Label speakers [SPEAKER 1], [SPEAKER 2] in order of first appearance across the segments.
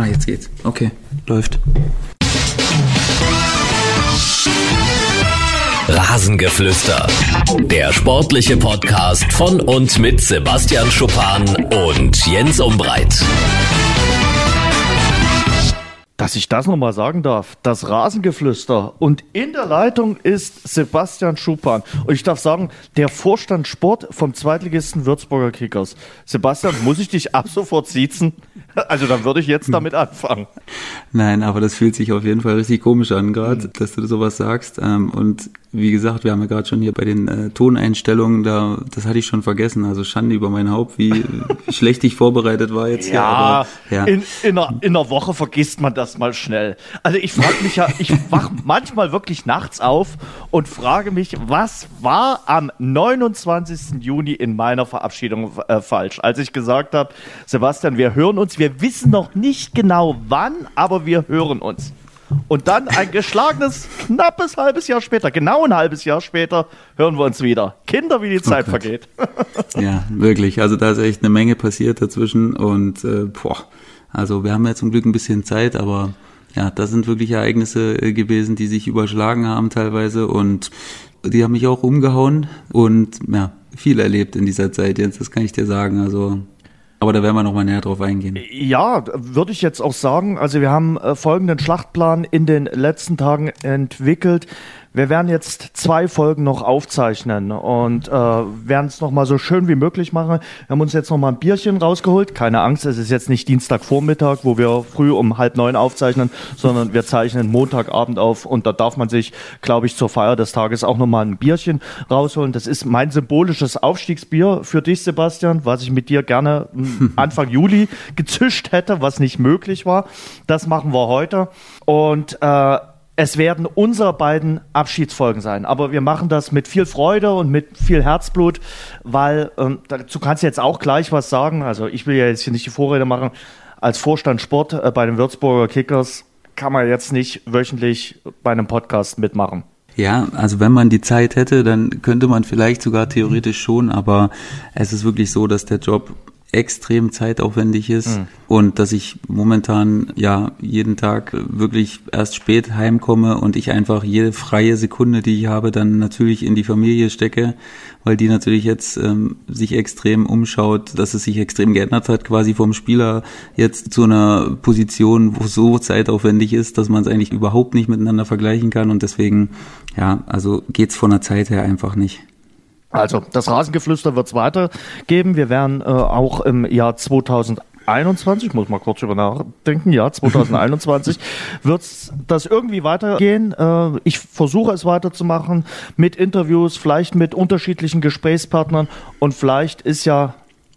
[SPEAKER 1] Ah, jetzt geht's. Okay, läuft.
[SPEAKER 2] Rasengeflüster. Der sportliche Podcast von und mit Sebastian Schuppan und Jens Umbreit.
[SPEAKER 3] Dass ich das nochmal sagen darf, das Rasengeflüster. Und in der Leitung ist Sebastian Schuppan. Und ich darf sagen, der Vorstand Sport vom Zweitligisten Würzburger Kickers. Sebastian, muss ich dich ab sofort siezen? Also dann würde ich jetzt damit anfangen.
[SPEAKER 1] Nein, aber das fühlt sich auf jeden Fall richtig komisch an, gerade, mhm. dass du sowas sagst. Ähm, und wie gesagt, wir haben ja gerade schon hier bei den äh, Toneinstellungen, da, das hatte ich schon vergessen. Also Schande über mein Haupt, wie, wie schlecht ich vorbereitet war jetzt
[SPEAKER 3] ja, hier. Aber, ja, in, in, einer, in einer Woche vergisst man das mal schnell. Also ich frage mich ja, ich wach manchmal wirklich nachts auf und frage mich, was war am 29. Juni in meiner Verabschiedung äh, falsch, als ich gesagt habe, Sebastian, wir hören uns, wir wissen noch nicht genau wann, aber wir hören uns. Und dann ein geschlagenes, knappes halbes Jahr später, genau ein halbes Jahr später, hören wir uns wieder. Kinder, wie die Zeit oh vergeht.
[SPEAKER 1] ja, wirklich. Also da ist echt eine Menge passiert dazwischen und äh, boah, also wir haben ja zum Glück ein bisschen Zeit, aber ja, das sind wirklich Ereignisse äh, gewesen, die sich überschlagen haben teilweise und die haben mich auch umgehauen und ja, viel erlebt in dieser Zeit jetzt, das kann ich dir sagen. Also aber da werden wir nochmal näher drauf eingehen.
[SPEAKER 3] Ja, würde ich jetzt auch sagen. Also wir haben äh, folgenden Schlachtplan in den letzten Tagen entwickelt. Wir werden jetzt zwei Folgen noch aufzeichnen und äh, werden es nochmal so schön wie möglich machen. Wir haben uns jetzt nochmal ein Bierchen rausgeholt. Keine Angst, es ist jetzt nicht Dienstagvormittag, wo wir früh um halb neun aufzeichnen, sondern wir zeichnen Montagabend auf und da darf man sich, glaube ich, zur Feier des Tages auch nochmal ein Bierchen rausholen. Das ist mein symbolisches Aufstiegsbier für dich, Sebastian, was ich mit dir gerne Anfang Juli gezischt hätte, was nicht möglich war. Das machen wir heute. Und äh, es werden unsere beiden Abschiedsfolgen sein. Aber wir machen das mit viel Freude und mit viel Herzblut, weil ähm, dazu kannst du jetzt auch gleich was sagen. Also ich will ja jetzt hier nicht die Vorrede machen. Als Vorstand Sport äh, bei den Würzburger Kickers kann man jetzt nicht wöchentlich bei einem Podcast mitmachen.
[SPEAKER 1] Ja, also wenn man die Zeit hätte, dann könnte man vielleicht sogar theoretisch schon, aber es ist wirklich so, dass der Job extrem zeitaufwendig ist mhm. und dass ich momentan ja jeden Tag wirklich erst spät heimkomme und ich einfach jede freie Sekunde, die ich habe, dann natürlich in die Familie stecke, weil die natürlich jetzt ähm, sich extrem umschaut, dass es sich extrem geändert hat, quasi vom Spieler jetzt zu einer Position, wo so zeitaufwendig ist, dass man es eigentlich überhaupt nicht miteinander vergleichen kann und deswegen ja, also geht's von der Zeit her einfach nicht.
[SPEAKER 3] Also, das Rasengeflüster wird es weitergeben. Wir werden äh, auch im Jahr 2021, ich muss mal kurz über nachdenken, ja, 2021 wird das irgendwie weitergehen. Äh, ich versuche es weiterzumachen mit Interviews, vielleicht mit unterschiedlichen Gesprächspartnern und vielleicht ist ja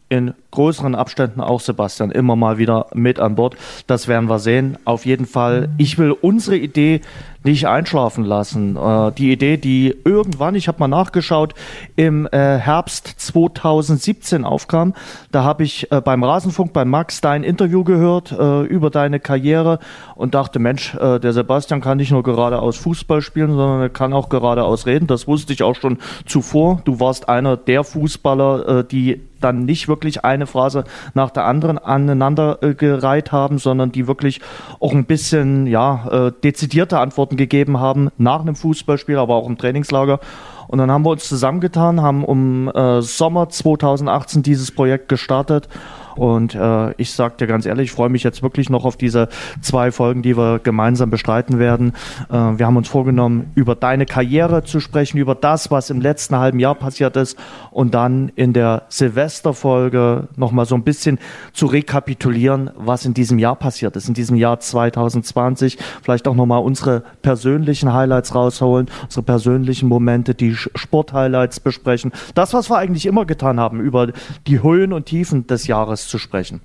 [SPEAKER 3] in größeren Abständen auch Sebastian immer mal wieder mit an Bord. Das werden wir sehen. Auf jeden Fall, ich will unsere Idee nicht einschlafen lassen. Äh, die Idee, die irgendwann, ich habe mal nachgeschaut, im äh, Herbst 2017 aufkam. Da habe ich äh, beim Rasenfunk bei Max dein Interview gehört äh, über deine Karriere und dachte, Mensch, äh, der Sebastian kann nicht nur geradeaus Fußball spielen, sondern er kann auch geradeaus reden. Das wusste ich auch schon zuvor. Du warst einer der Fußballer, äh, die dann nicht wirklich eine Phrase nach der anderen aneinander äh, gereiht haben, sondern die wirklich auch ein bisschen ja, äh, dezidierte Antworten gegeben haben nach einem Fußballspiel, aber auch im Trainingslager. Und dann haben wir uns zusammengetan, haben um äh, Sommer 2018 dieses Projekt gestartet und äh, ich sage dir ganz ehrlich, ich freue mich jetzt wirklich noch auf diese zwei Folgen, die wir gemeinsam bestreiten werden. Äh, wir haben uns vorgenommen, über deine Karriere zu sprechen, über das, was im letzten halben Jahr passiert ist und dann in der Silvesterfolge nochmal so ein bisschen zu rekapitulieren, was in diesem Jahr passiert ist, in diesem Jahr 2020. Vielleicht auch nochmal unsere persönlichen Highlights rausholen, unsere persönlichen Momente, die Sporthighlights besprechen. Das, was wir eigentlich immer getan haben, über die Höhen und Tiefen des Jahres zu sprechen.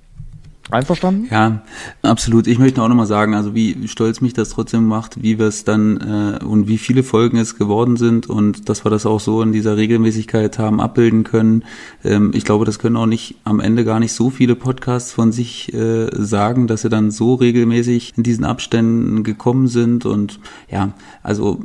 [SPEAKER 3] Einverstanden?
[SPEAKER 1] Ja, absolut. Ich möchte auch nochmal sagen, also wie stolz mich das trotzdem macht, wie wir es dann äh, und wie viele Folgen es geworden sind und dass wir das auch so in dieser Regelmäßigkeit haben abbilden können. Ähm, ich glaube, das können auch nicht am Ende gar nicht so viele Podcasts von sich äh, sagen, dass sie dann so regelmäßig in diesen Abständen gekommen sind und ja, also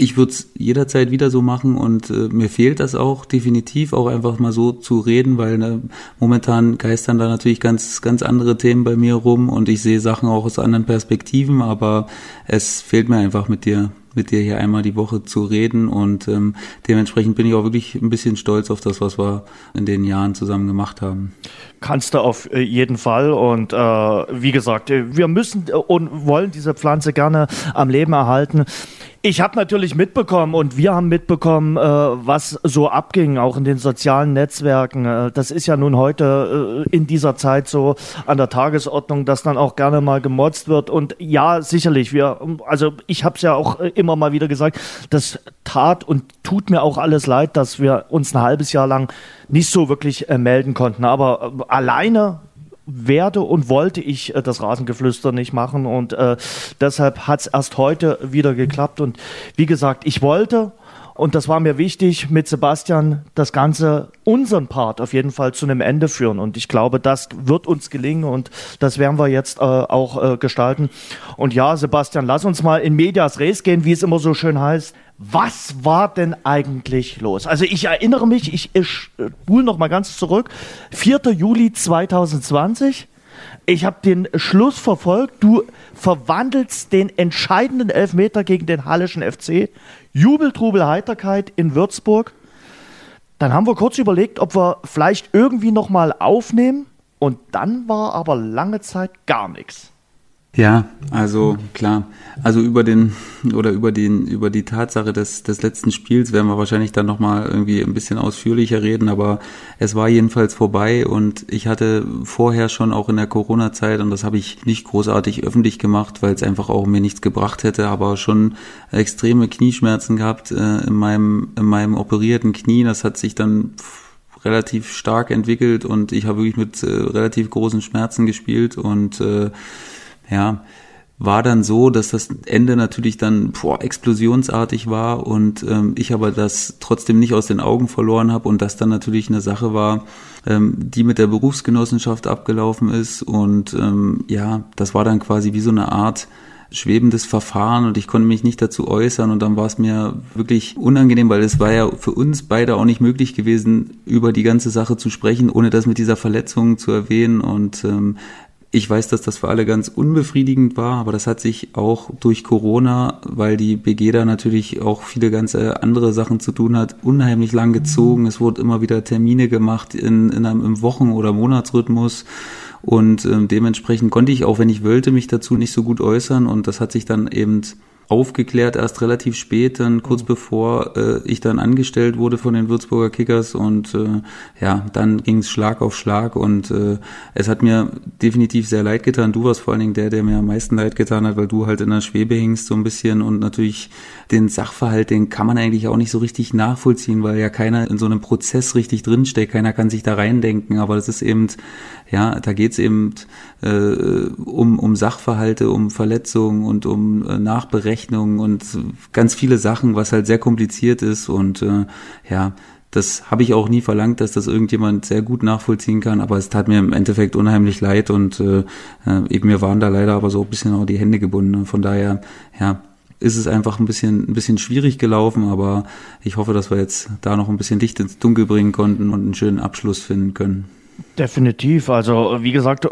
[SPEAKER 1] ich würde es jederzeit wieder so machen und äh, mir fehlt das auch definitiv, auch einfach mal so zu reden, weil ne, momentan geistern da natürlich ganz, ganz andere Themen bei mir rum und ich sehe Sachen auch aus anderen Perspektiven, aber es fehlt mir einfach mit dir mit dir hier einmal die Woche zu reden und ähm, dementsprechend bin ich auch wirklich ein bisschen stolz auf das, was wir in den Jahren zusammen gemacht haben.
[SPEAKER 3] Kannst du auf äh, jeden Fall und äh, wie gesagt, äh, wir müssen äh, und wollen diese Pflanze gerne am Leben erhalten. Ich habe natürlich mitbekommen und wir haben mitbekommen, äh, was so abging, auch in den sozialen Netzwerken. Äh, das ist ja nun heute äh, in dieser Zeit so an der Tagesordnung, dass dann auch gerne mal gemotzt wird. Und ja, sicherlich, wir, also ich habe es ja auch äh, immer mal wieder gesagt, das tat und tut mir auch alles leid, dass wir uns ein halbes Jahr lang nicht so wirklich äh, melden konnten. Aber äh, alleine werde und wollte ich äh, das Rasengeflüster nicht machen. Und äh, deshalb hat es erst heute wieder geklappt. Und wie gesagt, ich wollte und das war mir wichtig, mit Sebastian das Ganze, unseren Part auf jeden Fall zu einem Ende führen. Und ich glaube, das wird uns gelingen und das werden wir jetzt äh, auch äh, gestalten. Und ja, Sebastian, lass uns mal in Medias Res gehen, wie es immer so schön heißt. Was war denn eigentlich los? Also ich erinnere mich, ich, spule noch mal ganz zurück. 4. Juli 2020. Ich habe den Schluss verfolgt. Du verwandelst den entscheidenden Elfmeter gegen den Hallischen FC. Jubel, Trubel, Heiterkeit in Würzburg. Dann haben wir kurz überlegt, ob wir vielleicht irgendwie noch mal aufnehmen. Und dann war aber lange Zeit gar nichts.
[SPEAKER 1] Ja, also klar. Also über den oder über den über die Tatsache des des letzten Spiels werden wir wahrscheinlich dann noch mal irgendwie ein bisschen ausführlicher reden, aber es war jedenfalls vorbei und ich hatte vorher schon auch in der Corona Zeit und das habe ich nicht großartig öffentlich gemacht, weil es einfach auch mir nichts gebracht hätte, aber schon extreme Knieschmerzen gehabt äh, in meinem in meinem operierten Knie, das hat sich dann relativ stark entwickelt und ich habe wirklich mit äh, relativ großen Schmerzen gespielt und äh, ja, war dann so, dass das Ende natürlich dann boah, explosionsartig war und ähm, ich aber das trotzdem nicht aus den Augen verloren habe und das dann natürlich eine Sache war, ähm, die mit der Berufsgenossenschaft abgelaufen ist und ähm, ja, das war dann quasi wie so eine Art schwebendes Verfahren und ich konnte mich nicht dazu äußern und dann war es mir wirklich unangenehm, weil es war ja für uns beide auch nicht möglich gewesen, über die ganze Sache zu sprechen, ohne das mit dieser Verletzung zu erwähnen und ähm, ich weiß, dass das für alle ganz unbefriedigend war, aber das hat sich auch durch Corona, weil die BG da natürlich auch viele ganz andere Sachen zu tun hat, unheimlich lang gezogen. Es wurde immer wieder Termine gemacht in, in einem im Wochen- oder Monatsrhythmus. Und ähm, dementsprechend konnte ich auch, wenn ich wollte, mich dazu nicht so gut äußern. Und das hat sich dann eben aufgeklärt, erst relativ spät, dann kurz mhm. bevor äh, ich dann angestellt wurde von den Würzburger Kickers und äh, ja, dann ging es Schlag auf Schlag und äh, es hat mir definitiv sehr leid getan. Du warst vor allen Dingen der, der mir am meisten leid getan hat, weil du halt in der Schwebe hingst so ein bisschen und natürlich den Sachverhalt, den kann man eigentlich auch nicht so richtig nachvollziehen, weil ja keiner in so einem Prozess richtig drinsteckt, keiner kann sich da reindenken, aber das ist eben ja, da geht's eben äh, um, um Sachverhalte, um Verletzungen und um äh, Nachberechnungen und ganz viele Sachen, was halt sehr kompliziert ist. Und äh, ja, das habe ich auch nie verlangt, dass das irgendjemand sehr gut nachvollziehen kann, aber es tat mir im Endeffekt unheimlich leid und äh, äh eben mir waren da leider aber so ein bisschen auch die Hände gebunden. Von daher, ja, ist es einfach ein bisschen, ein bisschen schwierig gelaufen, aber ich hoffe, dass wir jetzt da noch ein bisschen Licht ins Dunkel bringen konnten und einen schönen Abschluss finden können.
[SPEAKER 3] Definitiv. Also wie gesagt,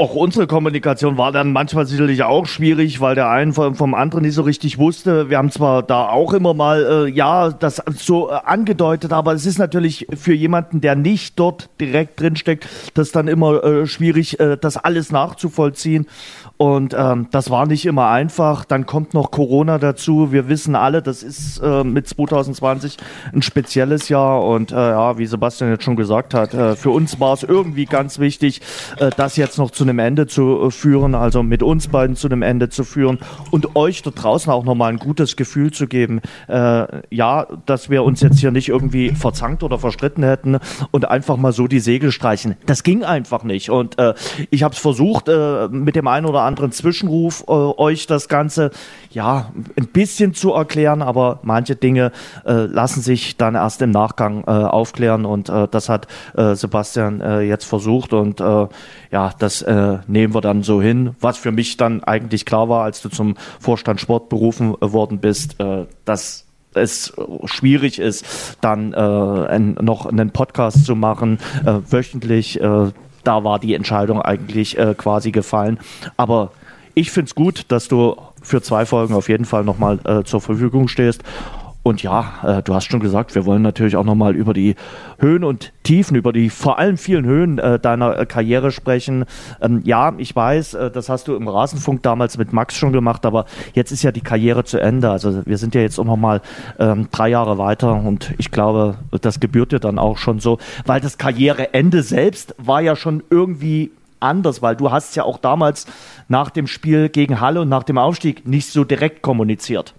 [SPEAKER 3] auch unsere Kommunikation war dann manchmal sicherlich auch schwierig, weil der eine vom, vom anderen nicht so richtig wusste. Wir haben zwar da auch immer mal, äh, ja, das so äh, angedeutet, aber es ist natürlich für jemanden, der nicht dort direkt drinsteckt, das dann immer äh, schwierig, äh, das alles nachzuvollziehen. Und ähm, das war nicht immer einfach. Dann kommt noch Corona dazu. Wir wissen alle, das ist äh, mit 2020 ein spezielles Jahr. Und äh, ja, wie Sebastian jetzt schon gesagt hat, für uns war es irgendwie ganz wichtig, das jetzt noch zu einem Ende zu äh, führen, also mit uns beiden zu einem Ende zu führen und euch da draußen auch nochmal ein gutes Gefühl zu geben. Äh, ja, dass wir uns jetzt hier nicht irgendwie verzankt oder verstritten hätten und einfach mal so die Segel streichen. Das ging einfach nicht. Und äh, ich habe es versucht, äh, mit dem einen oder anderen Zwischenruf äh, euch das Ganze ja ein bisschen zu erklären, aber manche Dinge äh, lassen sich dann erst im Nachgang äh, aufklären und äh, das hat äh, Sebastian äh, jetzt versucht und äh, ja, das äh, nehmen wir dann so hin. Was für mich dann eigentlich klar war, als du zum Vorstand Sport berufen äh, worden bist, äh, das es schwierig ist, dann äh, ein, noch einen Podcast zu machen, äh, wöchentlich. Äh, da war die Entscheidung eigentlich äh, quasi gefallen. Aber ich finde es gut, dass du für zwei Folgen auf jeden Fall nochmal äh, zur Verfügung stehst. Und ja, äh, du hast schon gesagt, wir wollen natürlich auch nochmal über die Höhen und Tiefen, über die vor allem vielen Höhen äh, deiner äh, Karriere sprechen. Ähm, ja, ich weiß, äh, das hast du im Rasenfunk damals mit Max schon gemacht, aber jetzt ist ja die Karriere zu Ende. Also wir sind ja jetzt auch nochmal ähm, drei Jahre weiter und ich glaube, das gebührt dir dann auch schon so, weil das Karriereende selbst war ja schon irgendwie anders, weil du hast ja auch damals nach dem Spiel gegen Halle und nach dem Aufstieg nicht so direkt kommuniziert.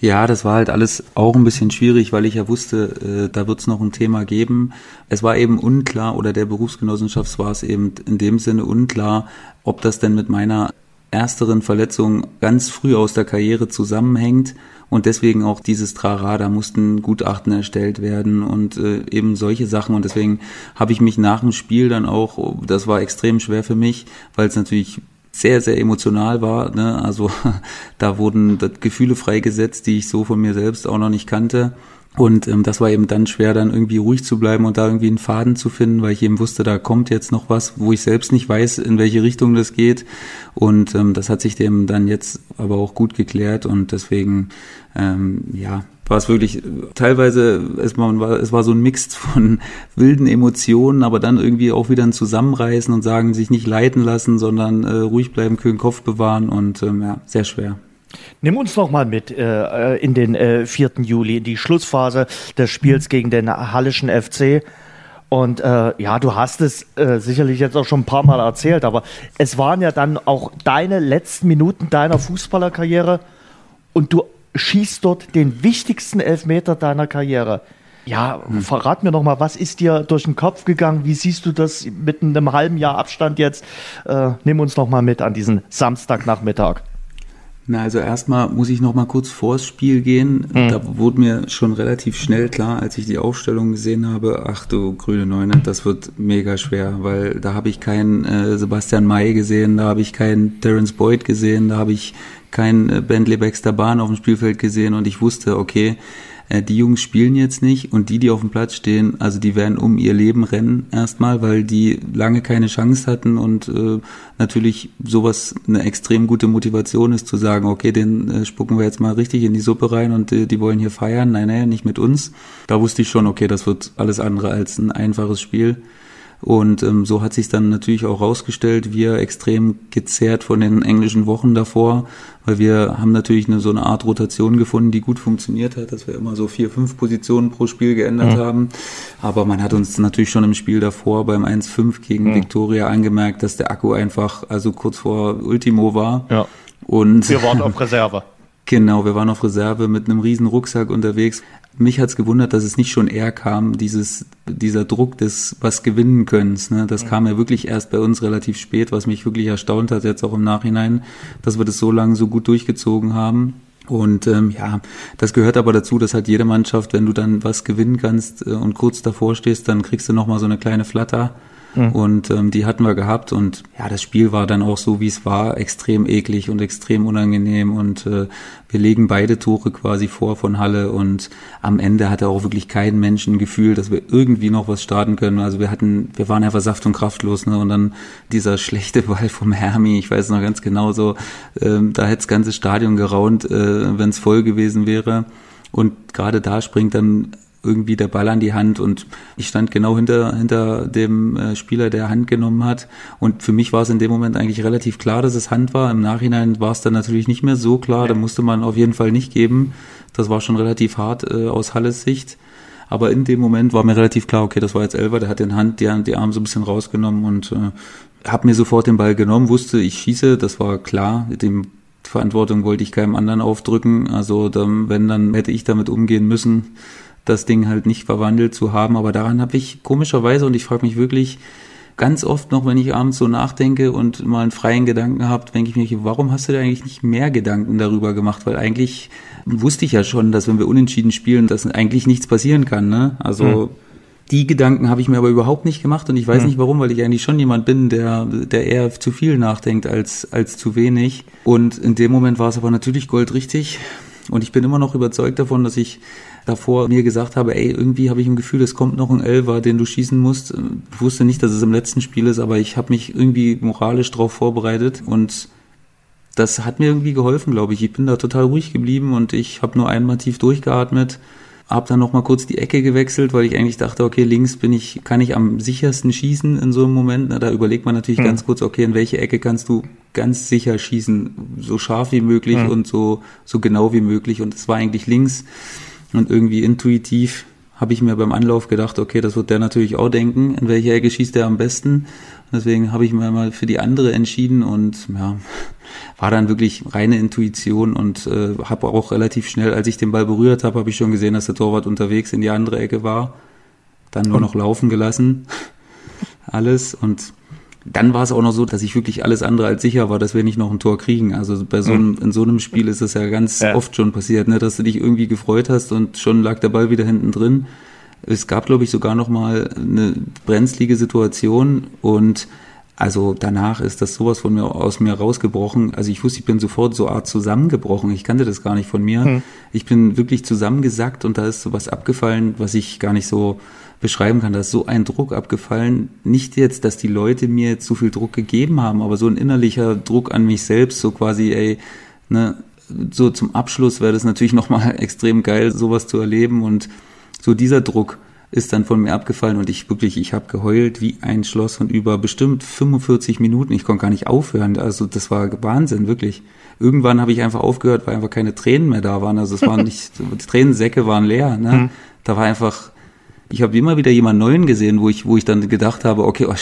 [SPEAKER 1] Ja, das war halt alles auch ein bisschen schwierig, weil ich ja wusste, äh, da wird es noch ein Thema geben. Es war eben unklar, oder der Berufsgenossenschaft war es eben in dem Sinne unklar, ob das denn mit meiner ersteren Verletzung ganz früh aus der Karriere zusammenhängt und deswegen auch dieses Trara, da mussten Gutachten erstellt werden und äh, eben solche Sachen und deswegen habe ich mich nach dem Spiel dann auch, das war extrem schwer für mich, weil es natürlich sehr, sehr emotional war. Ne? Also da wurden Gefühle freigesetzt, die ich so von mir selbst auch noch nicht kannte. Und ähm, das war eben dann schwer, dann irgendwie ruhig zu bleiben und da irgendwie einen Faden zu finden, weil ich eben wusste, da kommt jetzt noch was, wo ich selbst nicht weiß, in welche Richtung das geht. Und ähm, das hat sich dem dann jetzt aber auch gut geklärt und deswegen, ähm, ja, war es wirklich teilweise, es war, es war so ein Mix von wilden Emotionen, aber dann irgendwie auch wieder ein Zusammenreißen und sagen, sich nicht leiten lassen, sondern äh, ruhig bleiben, kühlen Kopf bewahren und ähm, ja, sehr schwer.
[SPEAKER 3] Nimm uns noch mal mit äh, in den äh, 4. Juli, in die Schlussphase des Spiels gegen den Hallischen FC. Und äh, ja, du hast es äh, sicherlich jetzt auch schon ein paar Mal erzählt, aber es waren ja dann auch deine letzten Minuten deiner Fußballerkarriere und du schießt dort den wichtigsten Elfmeter deiner Karriere. Ja, hm. verrat mir noch mal, was ist dir durch den Kopf gegangen? Wie siehst du das mit einem halben Jahr Abstand jetzt? Äh, nimm uns noch mal mit an diesen Samstagnachmittag.
[SPEAKER 1] Na, also erstmal muss ich noch mal kurz vors Spiel gehen. Mhm. Da wurde mir schon relativ schnell klar, als ich die Aufstellung gesehen habe, ach du grüne Neune, das wird mega schwer, weil da habe ich keinen äh, Sebastian May gesehen, da habe ich keinen Terence Boyd gesehen, da habe ich keinen äh, Bentley Baxter Bahn auf dem Spielfeld gesehen und ich wusste, okay, äh, die Jungs spielen jetzt nicht und die, die auf dem Platz stehen, also die werden um ihr Leben rennen erstmal, weil die lange keine Chance hatten und äh, natürlich sowas eine extrem gute Motivation ist zu sagen, okay, den äh, spucken wir jetzt mal richtig in die Suppe rein und äh, die wollen hier feiern. Nein, nein, nicht mit uns. Da wusste ich schon, okay, das wird alles andere als ein einfaches Spiel. Und ähm, so hat sich dann natürlich auch rausgestellt, wir extrem gezerrt von den englischen Wochen davor, weil wir haben natürlich eine, so eine Art Rotation gefunden, die gut funktioniert hat, dass wir immer so vier, fünf Positionen pro Spiel geändert mhm. haben. Aber man hat uns natürlich schon im Spiel davor beim 1-5 gegen mhm. Victoria angemerkt, dass der Akku einfach also kurz vor Ultimo war.
[SPEAKER 3] Ja. Und wir waren auf Reserve.
[SPEAKER 1] Genau, wir waren auf Reserve mit einem riesen Rucksack unterwegs. Mich hat's gewundert, dass es nicht schon eher kam, dieses, dieser Druck des was gewinnen Könnens. Ne? Das mhm. kam ja wirklich erst bei uns relativ spät, was mich wirklich erstaunt hat, jetzt auch im Nachhinein, dass wir das so lange so gut durchgezogen haben. Und ähm, ja, das gehört aber dazu, dass halt jede Mannschaft, wenn du dann was gewinnen kannst äh, und kurz davor stehst, dann kriegst du nochmal so eine kleine Flatter. Mhm. Und ähm, die hatten wir gehabt und ja, das Spiel war dann auch so, wie es war, extrem eklig und extrem unangenehm und äh, wir legen beide Tore quasi vor von Halle und am Ende hatte auch wirklich kein Menschen Gefühl, dass wir irgendwie noch was starten können. Also wir hatten, wir waren einfach saft und kraftlos, ne? Und dann dieser schlechte Ball vom Hermi, ich weiß noch ganz genau so, ähm, da hätte das ganze Stadion geraunt, äh, wenn es voll gewesen wäre. Und gerade da springt dann irgendwie der Ball an die Hand und ich stand genau hinter, hinter dem äh, Spieler, der Hand genommen hat. Und für mich war es in dem Moment eigentlich relativ klar, dass es Hand war. Im Nachhinein war es dann natürlich nicht mehr so klar. Da musste man auf jeden Fall nicht geben. Das war schon relativ hart äh, aus Halles Sicht. Aber in dem Moment war mir relativ klar, okay, das war jetzt Elver, der hat den Hand, die, die Arme so ein bisschen rausgenommen und äh, habe mir sofort den Ball genommen, wusste, ich schieße, das war klar. Dem Verantwortung wollte ich keinem anderen aufdrücken. Also dann, wenn, dann hätte ich damit umgehen müssen das Ding halt nicht verwandelt zu haben. Aber daran habe ich komischerweise, und ich frage mich wirklich ganz oft noch, wenn ich abends so nachdenke und mal einen freien Gedanken habe, denke ich mir, warum hast du dir eigentlich nicht mehr Gedanken darüber gemacht? Weil eigentlich wusste ich ja schon, dass wenn wir unentschieden spielen, dass eigentlich nichts passieren kann. Ne? Also hm. die Gedanken habe ich mir aber überhaupt nicht gemacht und ich weiß hm. nicht warum, weil ich eigentlich schon jemand bin, der, der eher zu viel nachdenkt als, als zu wenig. Und in dem Moment war es aber natürlich goldrichtig Und ich bin immer noch überzeugt davon, dass ich davor mir gesagt habe, ey, irgendwie habe ich ein Gefühl, es kommt noch ein Elfer, den du schießen musst. Ich wusste nicht, dass es im letzten Spiel ist, aber ich habe mich irgendwie moralisch darauf vorbereitet und das hat mir irgendwie geholfen, glaube ich. Ich bin da total ruhig geblieben und ich habe nur einmal tief durchgeatmet habe dann noch mal kurz die Ecke gewechselt, weil ich eigentlich dachte, okay, links bin ich, kann ich am sichersten schießen in so einem Moment. Na, da überlegt man natürlich hm. ganz kurz, okay, in welche Ecke kannst du ganz sicher schießen, so scharf wie möglich hm. und so so genau wie möglich. Und es war eigentlich links und irgendwie intuitiv habe ich mir beim Anlauf gedacht, okay, das wird der natürlich auch denken, in welche Ecke schießt er am besten. Deswegen habe ich mir mal für die andere entschieden und ja, war dann wirklich reine Intuition und äh, habe auch relativ schnell, als ich den Ball berührt habe, habe ich schon gesehen, dass der Torwart unterwegs in die andere Ecke war. Dann nur noch laufen gelassen. Alles und dann war es auch noch so, dass ich wirklich alles andere als sicher war, dass wir nicht noch ein Tor kriegen. Also bei so einem, in so einem Spiel ist das ja ganz ja. oft schon passiert, ne, dass du dich irgendwie gefreut hast und schon lag der Ball wieder hinten drin. Es gab, glaube ich, sogar noch mal eine brenzlige Situation und also danach ist das sowas von mir aus mir rausgebrochen. Also ich wusste, ich bin sofort so Art zusammengebrochen. Ich kannte das gar nicht von mir. Hm. Ich bin wirklich zusammengesackt und da ist sowas abgefallen, was ich gar nicht so beschreiben kann. Da ist so ein Druck abgefallen. Nicht jetzt, dass die Leute mir zu viel Druck gegeben haben, aber so ein innerlicher Druck an mich selbst, so quasi, ey, ne, so zum Abschluss wäre das natürlich nochmal extrem geil, sowas zu erleben und so dieser Druck ist dann von mir abgefallen und ich wirklich, ich habe geheult wie ein Schloss und über bestimmt 45 Minuten, ich konnte gar nicht aufhören. Also das war Wahnsinn, wirklich. Irgendwann habe ich einfach aufgehört, weil einfach keine Tränen mehr da waren. Also es waren nicht, die Tränensäcke waren leer. Ne? Mhm. Da war einfach, ich habe immer wieder jemand Neuen gesehen, wo ich, wo ich dann gedacht habe, okay, oh,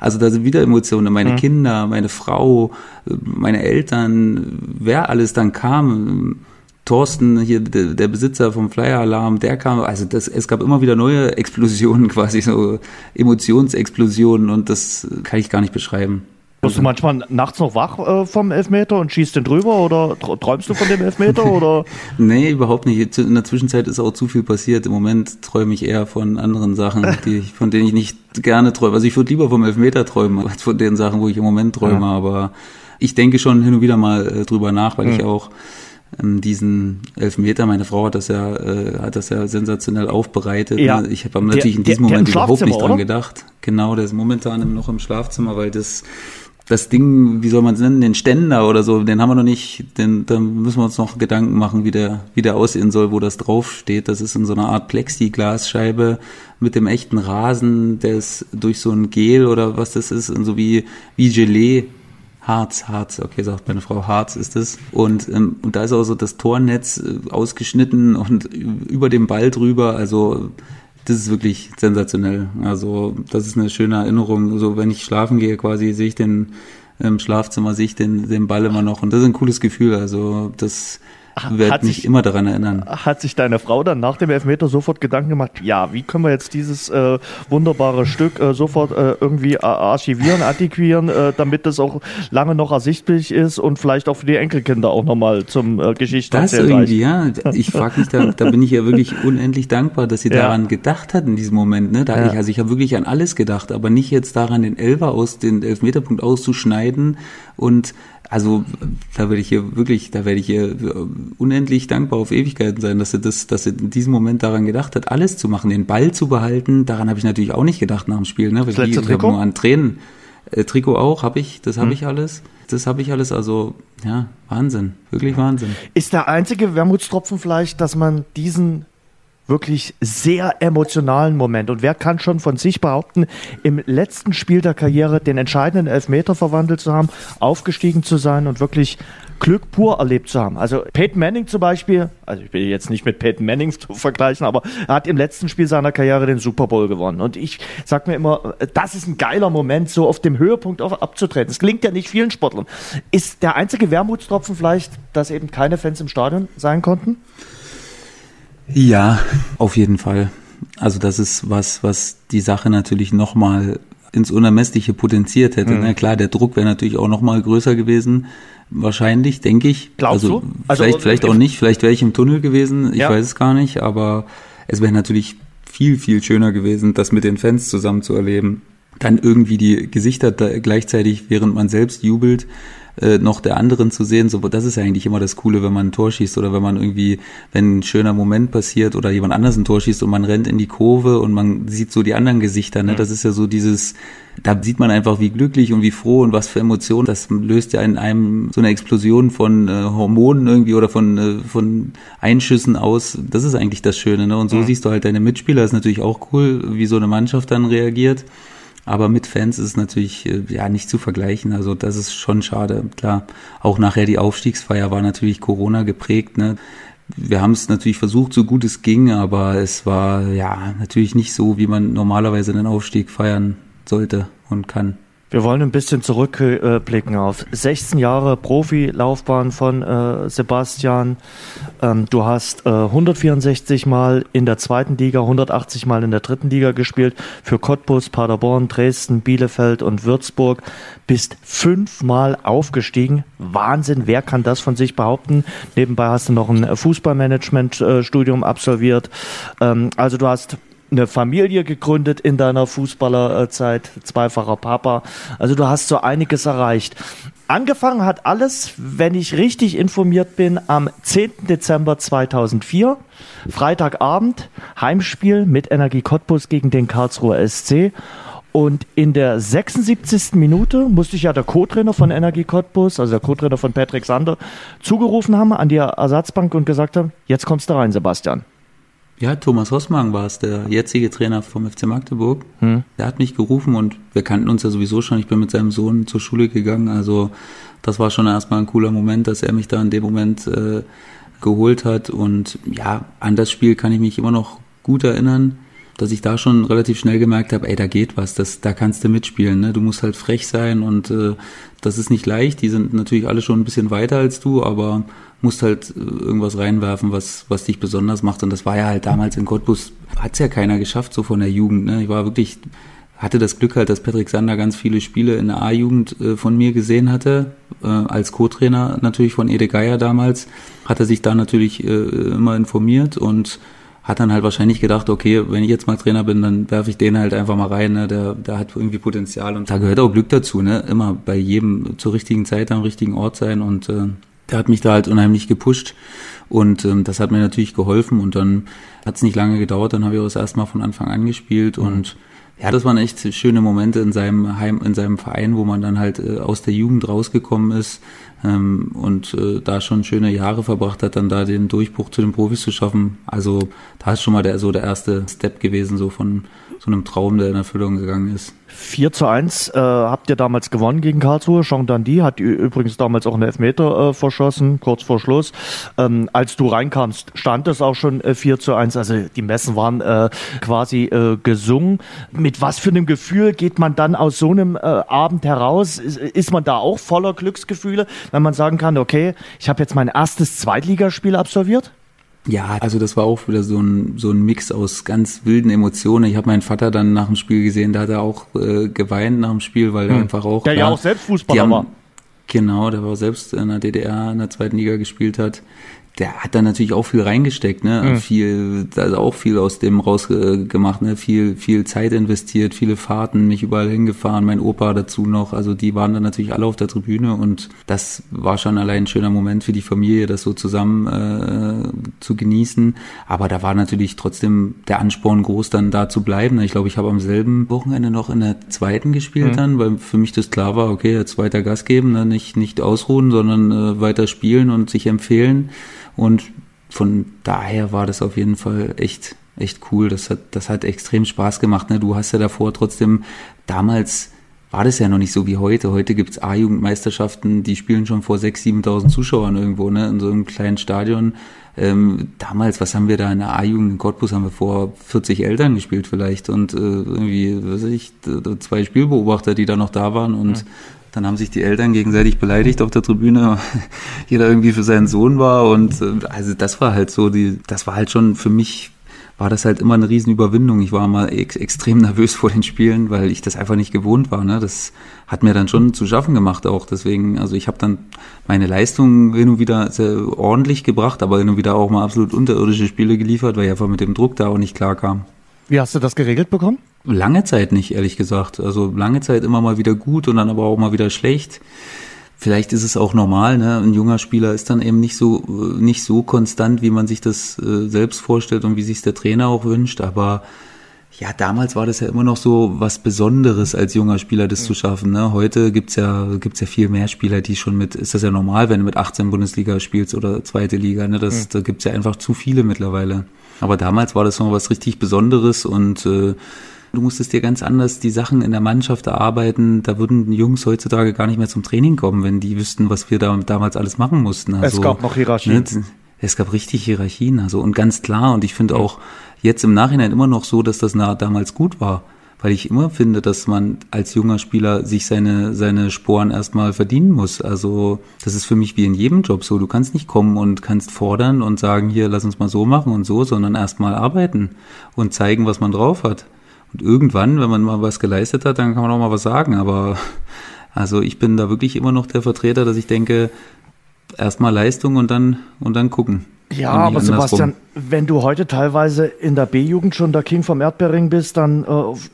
[SPEAKER 1] also da sind wieder Emotionen, meine mhm. Kinder, meine Frau, meine Eltern, wer alles dann kam Thorsten, hier der, der Besitzer vom Flyer Alarm, der kam, also das, es gab immer wieder neue Explosionen, quasi so Emotionsexplosionen und das kann ich gar nicht beschreiben.
[SPEAKER 3] Wirst du manchmal nachts noch wach äh, vom Elfmeter und schießt den drüber oder träumst du von dem Elfmeter oder?
[SPEAKER 1] nee, überhaupt nicht. In der Zwischenzeit ist auch zu viel passiert. Im Moment träume ich eher von anderen Sachen, die von denen ich nicht gerne träume. Also ich würde lieber vom Elfmeter träumen, als von den Sachen, wo ich im Moment träume. Ja. Aber ich denke schon hin und wieder mal äh, drüber nach, weil mhm. ich auch ähm, diesen Elfmeter. Meine Frau hat das ja, äh, hat das ja sensationell aufbereitet. Ja. Ich habe natürlich in diesem der, Moment überhaupt nicht dran oder? gedacht. Genau, der ist momentan noch im Schlafzimmer, weil das das Ding, wie soll man es nennen, den Ständer oder so, den haben wir noch nicht, den, da müssen wir uns noch Gedanken machen, wie der, wie der aussehen soll, wo das draufsteht. Das ist in so einer Art Plexiglasscheibe mit dem echten Rasen, der ist durch so ein Gel oder was das ist, so wie, wie Gelee Harz, Harz, okay, sagt meine Frau, Harz ist es. Und, ähm, und da ist auch so das Tornetz äh, ausgeschnitten und über dem Ball drüber. Also das ist wirklich sensationell. Also das ist eine schöne Erinnerung. So wenn ich schlafen gehe, quasi sehe ich den im Schlafzimmer, sehe ich den, den Ball immer noch. Und das ist ein cooles Gefühl. Also das werde mich immer daran erinnern.
[SPEAKER 3] Hat sich deine Frau dann nach dem Elfmeter sofort Gedanken gemacht, ja, wie können wir jetzt dieses äh, wunderbare Stück äh, sofort äh, irgendwie archivieren, antiquieren, äh, damit das auch lange noch ersichtlich ist und vielleicht auch für die Enkelkinder auch nochmal zum äh, Geschichten
[SPEAKER 1] Das irgendwie, ja. Ich frage mich, da, da bin ich ja wirklich unendlich dankbar, dass sie ja. daran gedacht hat in diesem Moment. Ne? Da ja. ich, also ich habe wirklich an alles gedacht, aber nicht jetzt daran, den Elfer aus, den Elfmeterpunkt auszuschneiden und also da werde ich hier wirklich, da werde ich hier unendlich dankbar auf Ewigkeiten sein, dass er das, dass er in diesem Moment daran gedacht hat, alles zu machen, den Ball zu behalten. Daran habe ich natürlich auch nicht gedacht nach dem Spiel. Ne?
[SPEAKER 3] Ich, ich habe
[SPEAKER 1] nur an Tränen. Äh, Trikot auch, habe ich, das habe hm. ich alles. Das habe ich alles, also ja, Wahnsinn, wirklich Wahnsinn.
[SPEAKER 3] Ist der einzige Wermutstropfen vielleicht, dass man diesen wirklich sehr emotionalen Moment. Und wer kann schon von sich behaupten, im letzten Spiel der Karriere den entscheidenden Elfmeter verwandelt zu haben, aufgestiegen zu sein und wirklich Glück pur erlebt zu haben. Also Peyton Manning zum Beispiel, also ich will jetzt nicht mit Peyton Manning zu vergleichen, aber er hat im letzten Spiel seiner Karriere den Super Bowl gewonnen. Und ich sag mir immer, das ist ein geiler Moment, so auf dem Höhepunkt abzutreten. Das klingt ja nicht vielen Sportlern. Ist der einzige Wermutstropfen vielleicht, dass eben keine Fans im Stadion sein konnten?
[SPEAKER 1] Ja, auf jeden Fall. Also das ist was, was die Sache natürlich nochmal ins Unermessliche potenziert hätte. Mhm. Na klar, der Druck wäre natürlich auch nochmal größer gewesen. Wahrscheinlich, denke ich.
[SPEAKER 3] Glaubst
[SPEAKER 1] also,
[SPEAKER 3] du?
[SPEAKER 1] Also vielleicht, vielleicht auch nicht. Vielleicht wäre ich im Tunnel gewesen. Ich ja. weiß es gar nicht. Aber es wäre natürlich viel, viel schöner gewesen, das mit den Fans zusammen zu erleben. Dann irgendwie die Gesichter gleichzeitig, während man selbst jubelt, äh, noch der anderen zu sehen. So, das ist ja eigentlich immer das Coole, wenn man ein Tor schießt oder wenn man irgendwie, wenn ein schöner Moment passiert oder jemand anders ein Tor schießt und man rennt in die Kurve und man sieht so die anderen Gesichter. Ne? Das ist ja so dieses, da sieht man einfach, wie glücklich und wie froh und was für Emotionen. Das löst ja in einem so eine Explosion von äh, Hormonen irgendwie oder von, äh, von Einschüssen aus. Das ist eigentlich das Schöne. Ne? Und so mhm. siehst du halt deine Mitspieler. Das ist natürlich auch cool, wie so eine Mannschaft dann reagiert. Aber mit Fans ist es natürlich äh, ja nicht zu vergleichen. Also das ist schon schade. Klar, auch nachher die Aufstiegsfeier war natürlich Corona geprägt. Ne? Wir haben es natürlich versucht, so gut es ging, aber es war ja natürlich nicht so, wie man normalerweise einen Aufstieg feiern sollte und kann.
[SPEAKER 3] Wir wollen ein bisschen zurückblicken auf 16 Jahre Profilaufbahn von äh, Sebastian. Ähm, du hast äh, 164 Mal in der zweiten Liga, 180 Mal in der dritten Liga gespielt für Cottbus, Paderborn, Dresden, Bielefeld und Würzburg. Bist fünfmal aufgestiegen. Wahnsinn, wer kann das von sich behaupten? Nebenbei hast du noch ein Fußballmanagement-Studium absolviert. Ähm, also du hast eine Familie gegründet in deiner Fußballerzeit, zweifacher Papa. Also du hast so einiges erreicht. Angefangen hat alles, wenn ich richtig informiert bin, am 10. Dezember 2004. Freitagabend, Heimspiel mit Energie Cottbus gegen den Karlsruher SC. Und in der 76. Minute musste ich ja der Co-Trainer von Energie Cottbus, also der Co-Trainer von Patrick Sander, zugerufen haben an die Ersatzbank und gesagt haben, jetzt kommst du rein, Sebastian.
[SPEAKER 1] Ja, Thomas Hossmann war es, der jetzige Trainer vom FC Magdeburg. Hm. Der hat mich gerufen und wir kannten uns ja sowieso schon. Ich bin mit seinem Sohn zur Schule gegangen. Also das war schon erstmal ein cooler Moment, dass er mich da in dem Moment äh, geholt hat. Und ja, an das Spiel kann ich mich immer noch gut erinnern, dass ich da schon relativ schnell gemerkt habe, ey, da geht was, das, da kannst du mitspielen. Ne? Du musst halt frech sein und äh, das ist nicht leicht. Die sind natürlich alle schon ein bisschen weiter als du, aber musst halt äh, irgendwas reinwerfen, was, was dich besonders macht. Und das war ja halt damals in Cottbus, hat's ja keiner geschafft, so von der Jugend. Ne? Ich war wirklich, hatte das Glück halt, dass Patrick Sander ganz viele Spiele in der A-Jugend äh, von mir gesehen hatte, äh, als Co-Trainer natürlich von Ede Geier damals, hat er sich da natürlich äh, immer informiert und hat dann halt wahrscheinlich gedacht, okay, wenn ich jetzt mal Trainer bin, dann werfe ich den halt einfach mal rein, ne? der, der hat irgendwie Potenzial und da gehört auch Glück dazu, ne? immer bei jedem zur richtigen Zeit am richtigen Ort sein und äh, der hat mich da halt unheimlich gepusht und ähm, das hat mir natürlich geholfen und dann hat es nicht lange gedauert, dann habe ich auch das erste Mal von Anfang an gespielt mhm. und ja, das waren echt schöne Momente in seinem Heim, in seinem Verein, wo man dann halt äh, aus der Jugend rausgekommen ist ähm, und äh, da schon schöne Jahre verbracht hat, dann da den Durchbruch zu den Profis zu schaffen. Also da ist schon mal der so der erste Step gewesen, so von so einem Traum, der in Erfüllung gegangen ist.
[SPEAKER 3] 4 zu 1 äh, habt ihr damals gewonnen gegen Karlsruhe. Jean Dandy hat übrigens damals auch einen Elfmeter äh, verschossen, kurz vor Schluss. Ähm, als du reinkamst, stand es auch schon äh, 4 zu 1. Also die Messen waren äh, quasi äh, gesungen. Mit was für einem Gefühl geht man dann aus so einem äh, Abend heraus? Ist, ist man da auch voller Glücksgefühle, wenn man sagen kann, okay, ich habe jetzt mein erstes Zweitligaspiel absolviert?
[SPEAKER 1] Ja, also das war auch wieder so ein, so ein Mix aus ganz wilden Emotionen. Ich habe meinen Vater dann nach dem Spiel gesehen, da hat er auch äh, geweint nach dem Spiel, weil er hm. einfach auch.
[SPEAKER 3] Der ja auch selbst Fußballer haben, war.
[SPEAKER 1] Genau, der war selbst in der DDR in der zweiten Liga gespielt hat der hat da natürlich auch viel reingesteckt, ne? Mhm. Viel, also auch viel aus dem rausgemacht, ne? Viel, viel Zeit investiert, viele Fahrten, mich überall hingefahren, mein Opa dazu noch. Also die waren dann natürlich alle auf der Tribüne und das war schon allein ein schöner Moment für die Familie, das so zusammen äh, zu genießen. Aber da war natürlich trotzdem der Ansporn groß, dann da zu bleiben. Ich glaube, ich habe am selben Wochenende noch in der zweiten gespielt mhm. dann, weil für mich das klar war, okay, jetzt weiter Gas geben, ne? nicht, nicht ausruhen, sondern äh, weiter spielen und sich empfehlen. Und von daher war das auf jeden Fall echt, echt cool. Das hat, das hat extrem Spaß gemacht. Ne? Du hast ja davor trotzdem damals war das ja noch nicht so wie heute. Heute gibt's A-Jugendmeisterschaften, die spielen schon vor 6.000, 7.000 Zuschauern irgendwo, ne, in so einem kleinen Stadion. Ähm, damals, was haben wir da in der A-Jugend in Cottbus, haben wir vor 40 Eltern gespielt vielleicht und äh, irgendwie, weiß ich, zwei Spielbeobachter, die da noch da waren und mhm. Dann haben sich die Eltern gegenseitig beleidigt auf der Tribüne. Jeder irgendwie für seinen Sohn war und äh, also das war halt so die, das war halt schon für mich war das halt immer eine Riesenüberwindung. Ich war mal ex extrem nervös vor den Spielen, weil ich das einfach nicht gewohnt war. Ne? Das hat mir dann schon zu schaffen gemacht auch. Deswegen, also ich habe dann meine Leistungen hin und wieder sehr ordentlich gebracht, aber hin und wieder auch mal absolut unterirdische Spiele geliefert, weil ich einfach mit dem Druck da auch nicht klar kam.
[SPEAKER 3] Wie hast du das geregelt bekommen?
[SPEAKER 1] Lange Zeit nicht, ehrlich gesagt. Also lange Zeit immer mal wieder gut und dann aber auch mal wieder schlecht. Vielleicht ist es auch normal, ne? Ein junger Spieler ist dann eben nicht so nicht so konstant, wie man sich das äh, selbst vorstellt und wie sich der Trainer auch wünscht. Aber ja, damals war das ja immer noch so was Besonderes als junger Spieler, das ja. zu schaffen. Ne? Heute gibt's ja gibt's ja viel mehr Spieler, die schon mit, ist das ja normal, wenn du mit 18 Bundesliga spielst oder zweite Liga. Ne? Das, ja. Da gibt's ja einfach zu viele mittlerweile. Aber damals war das noch was richtig Besonderes und äh, Du musstest dir ganz anders die Sachen in der Mannschaft erarbeiten. Da würden Jungs heutzutage gar nicht mehr zum Training kommen, wenn die wüssten, was wir da damals alles machen mussten.
[SPEAKER 3] Also, es gab noch Hierarchien. Ne,
[SPEAKER 1] es gab richtig Hierarchien, also und ganz klar. Und ich finde auch jetzt im Nachhinein immer noch so, dass das damals gut war. Weil ich immer finde, dass man als junger Spieler sich seine, seine Sporen erstmal verdienen muss. Also, das ist für mich wie in jedem Job so. Du kannst nicht kommen und kannst fordern und sagen, hier, lass uns mal so machen und so, sondern erstmal arbeiten und zeigen, was man drauf hat. Und irgendwann, wenn man mal was geleistet hat, dann kann man auch mal was sagen. Aber also ich bin da wirklich immer noch der Vertreter, dass ich denke, erstmal Leistung und dann und dann gucken.
[SPEAKER 3] Ja, aber Sebastian, wenn du heute teilweise in der B-Jugend schon der King vom Erdbeering bist, dann äh,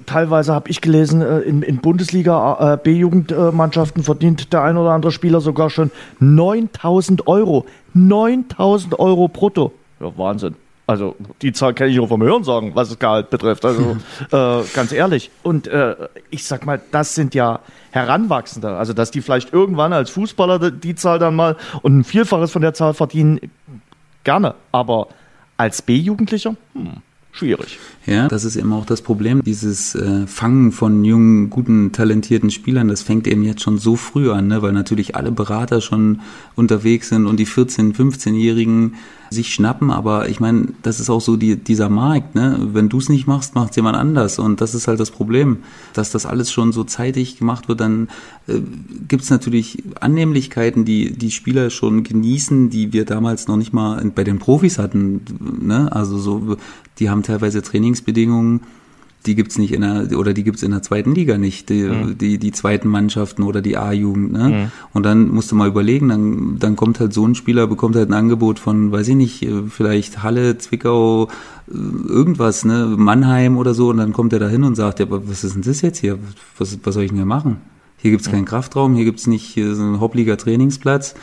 [SPEAKER 3] teilweise habe ich gelesen, äh, in, in Bundesliga äh, B-Jugendmannschaften verdient der ein oder andere Spieler sogar schon 9000 Euro. 9000 Euro brutto. Ja, Wahnsinn. Also die Zahl kenne ich auch vom Hörensagen, was das Gehalt betrifft. Also äh, ganz ehrlich. Und äh, ich sag mal, das sind ja Heranwachsende. Also dass die vielleicht irgendwann als Fußballer die Zahl dann mal und ein Vielfaches von der Zahl verdienen, gerne. Aber als B-Jugendlicher, hm, schwierig.
[SPEAKER 1] Ja, das ist eben auch das Problem. Dieses äh, Fangen von jungen, guten, talentierten Spielern, das fängt eben jetzt schon so früh an, ne? weil natürlich alle Berater schon unterwegs sind und die 14-, 15-Jährigen sich schnappen, aber ich meine, das ist auch so die, dieser Markt, ne? Wenn du es nicht machst, macht jemand anders und das ist halt das Problem, dass das alles schon so zeitig gemacht wird, dann äh, gibt es natürlich Annehmlichkeiten, die die Spieler schon genießen, die wir damals noch nicht mal bei den Profis hatten, ne? Also so, die haben teilweise Trainingsbedingungen, die gibt's nicht in der, oder die gibt's in der zweiten Liga nicht, die, mhm. die, die zweiten Mannschaften oder die A-Jugend, ne? Mhm. Und dann musst du mal überlegen, dann, dann kommt halt so ein Spieler, bekommt halt ein Angebot von, weiß ich nicht, vielleicht Halle, Zwickau, irgendwas, ne, Mannheim oder so, und dann kommt er da hin und sagt, ja, was ist denn das jetzt hier? Was, was soll ich denn hier machen? Hier gibt's mhm. keinen Kraftraum, hier gibt's nicht hier so einen Hoppliga-Trainingsplatz.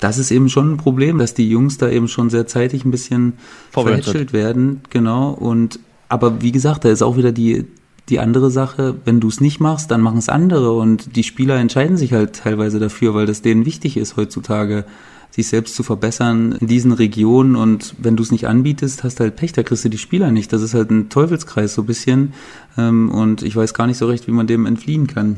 [SPEAKER 1] Das ist eben schon ein Problem, dass die Jungs da eben schon sehr zeitig ein bisschen verwätschelt werden, genau, und aber wie gesagt, da ist auch wieder die, die andere Sache, wenn du es nicht machst, dann machen es andere und die Spieler entscheiden sich halt teilweise dafür, weil das denen wichtig ist heutzutage, sich selbst zu verbessern in diesen Regionen und wenn du es nicht anbietest, hast du halt Pech, da kriegst du die Spieler nicht. Das ist halt ein Teufelskreis so ein bisschen ähm, und ich weiß gar nicht so recht, wie man dem entfliehen kann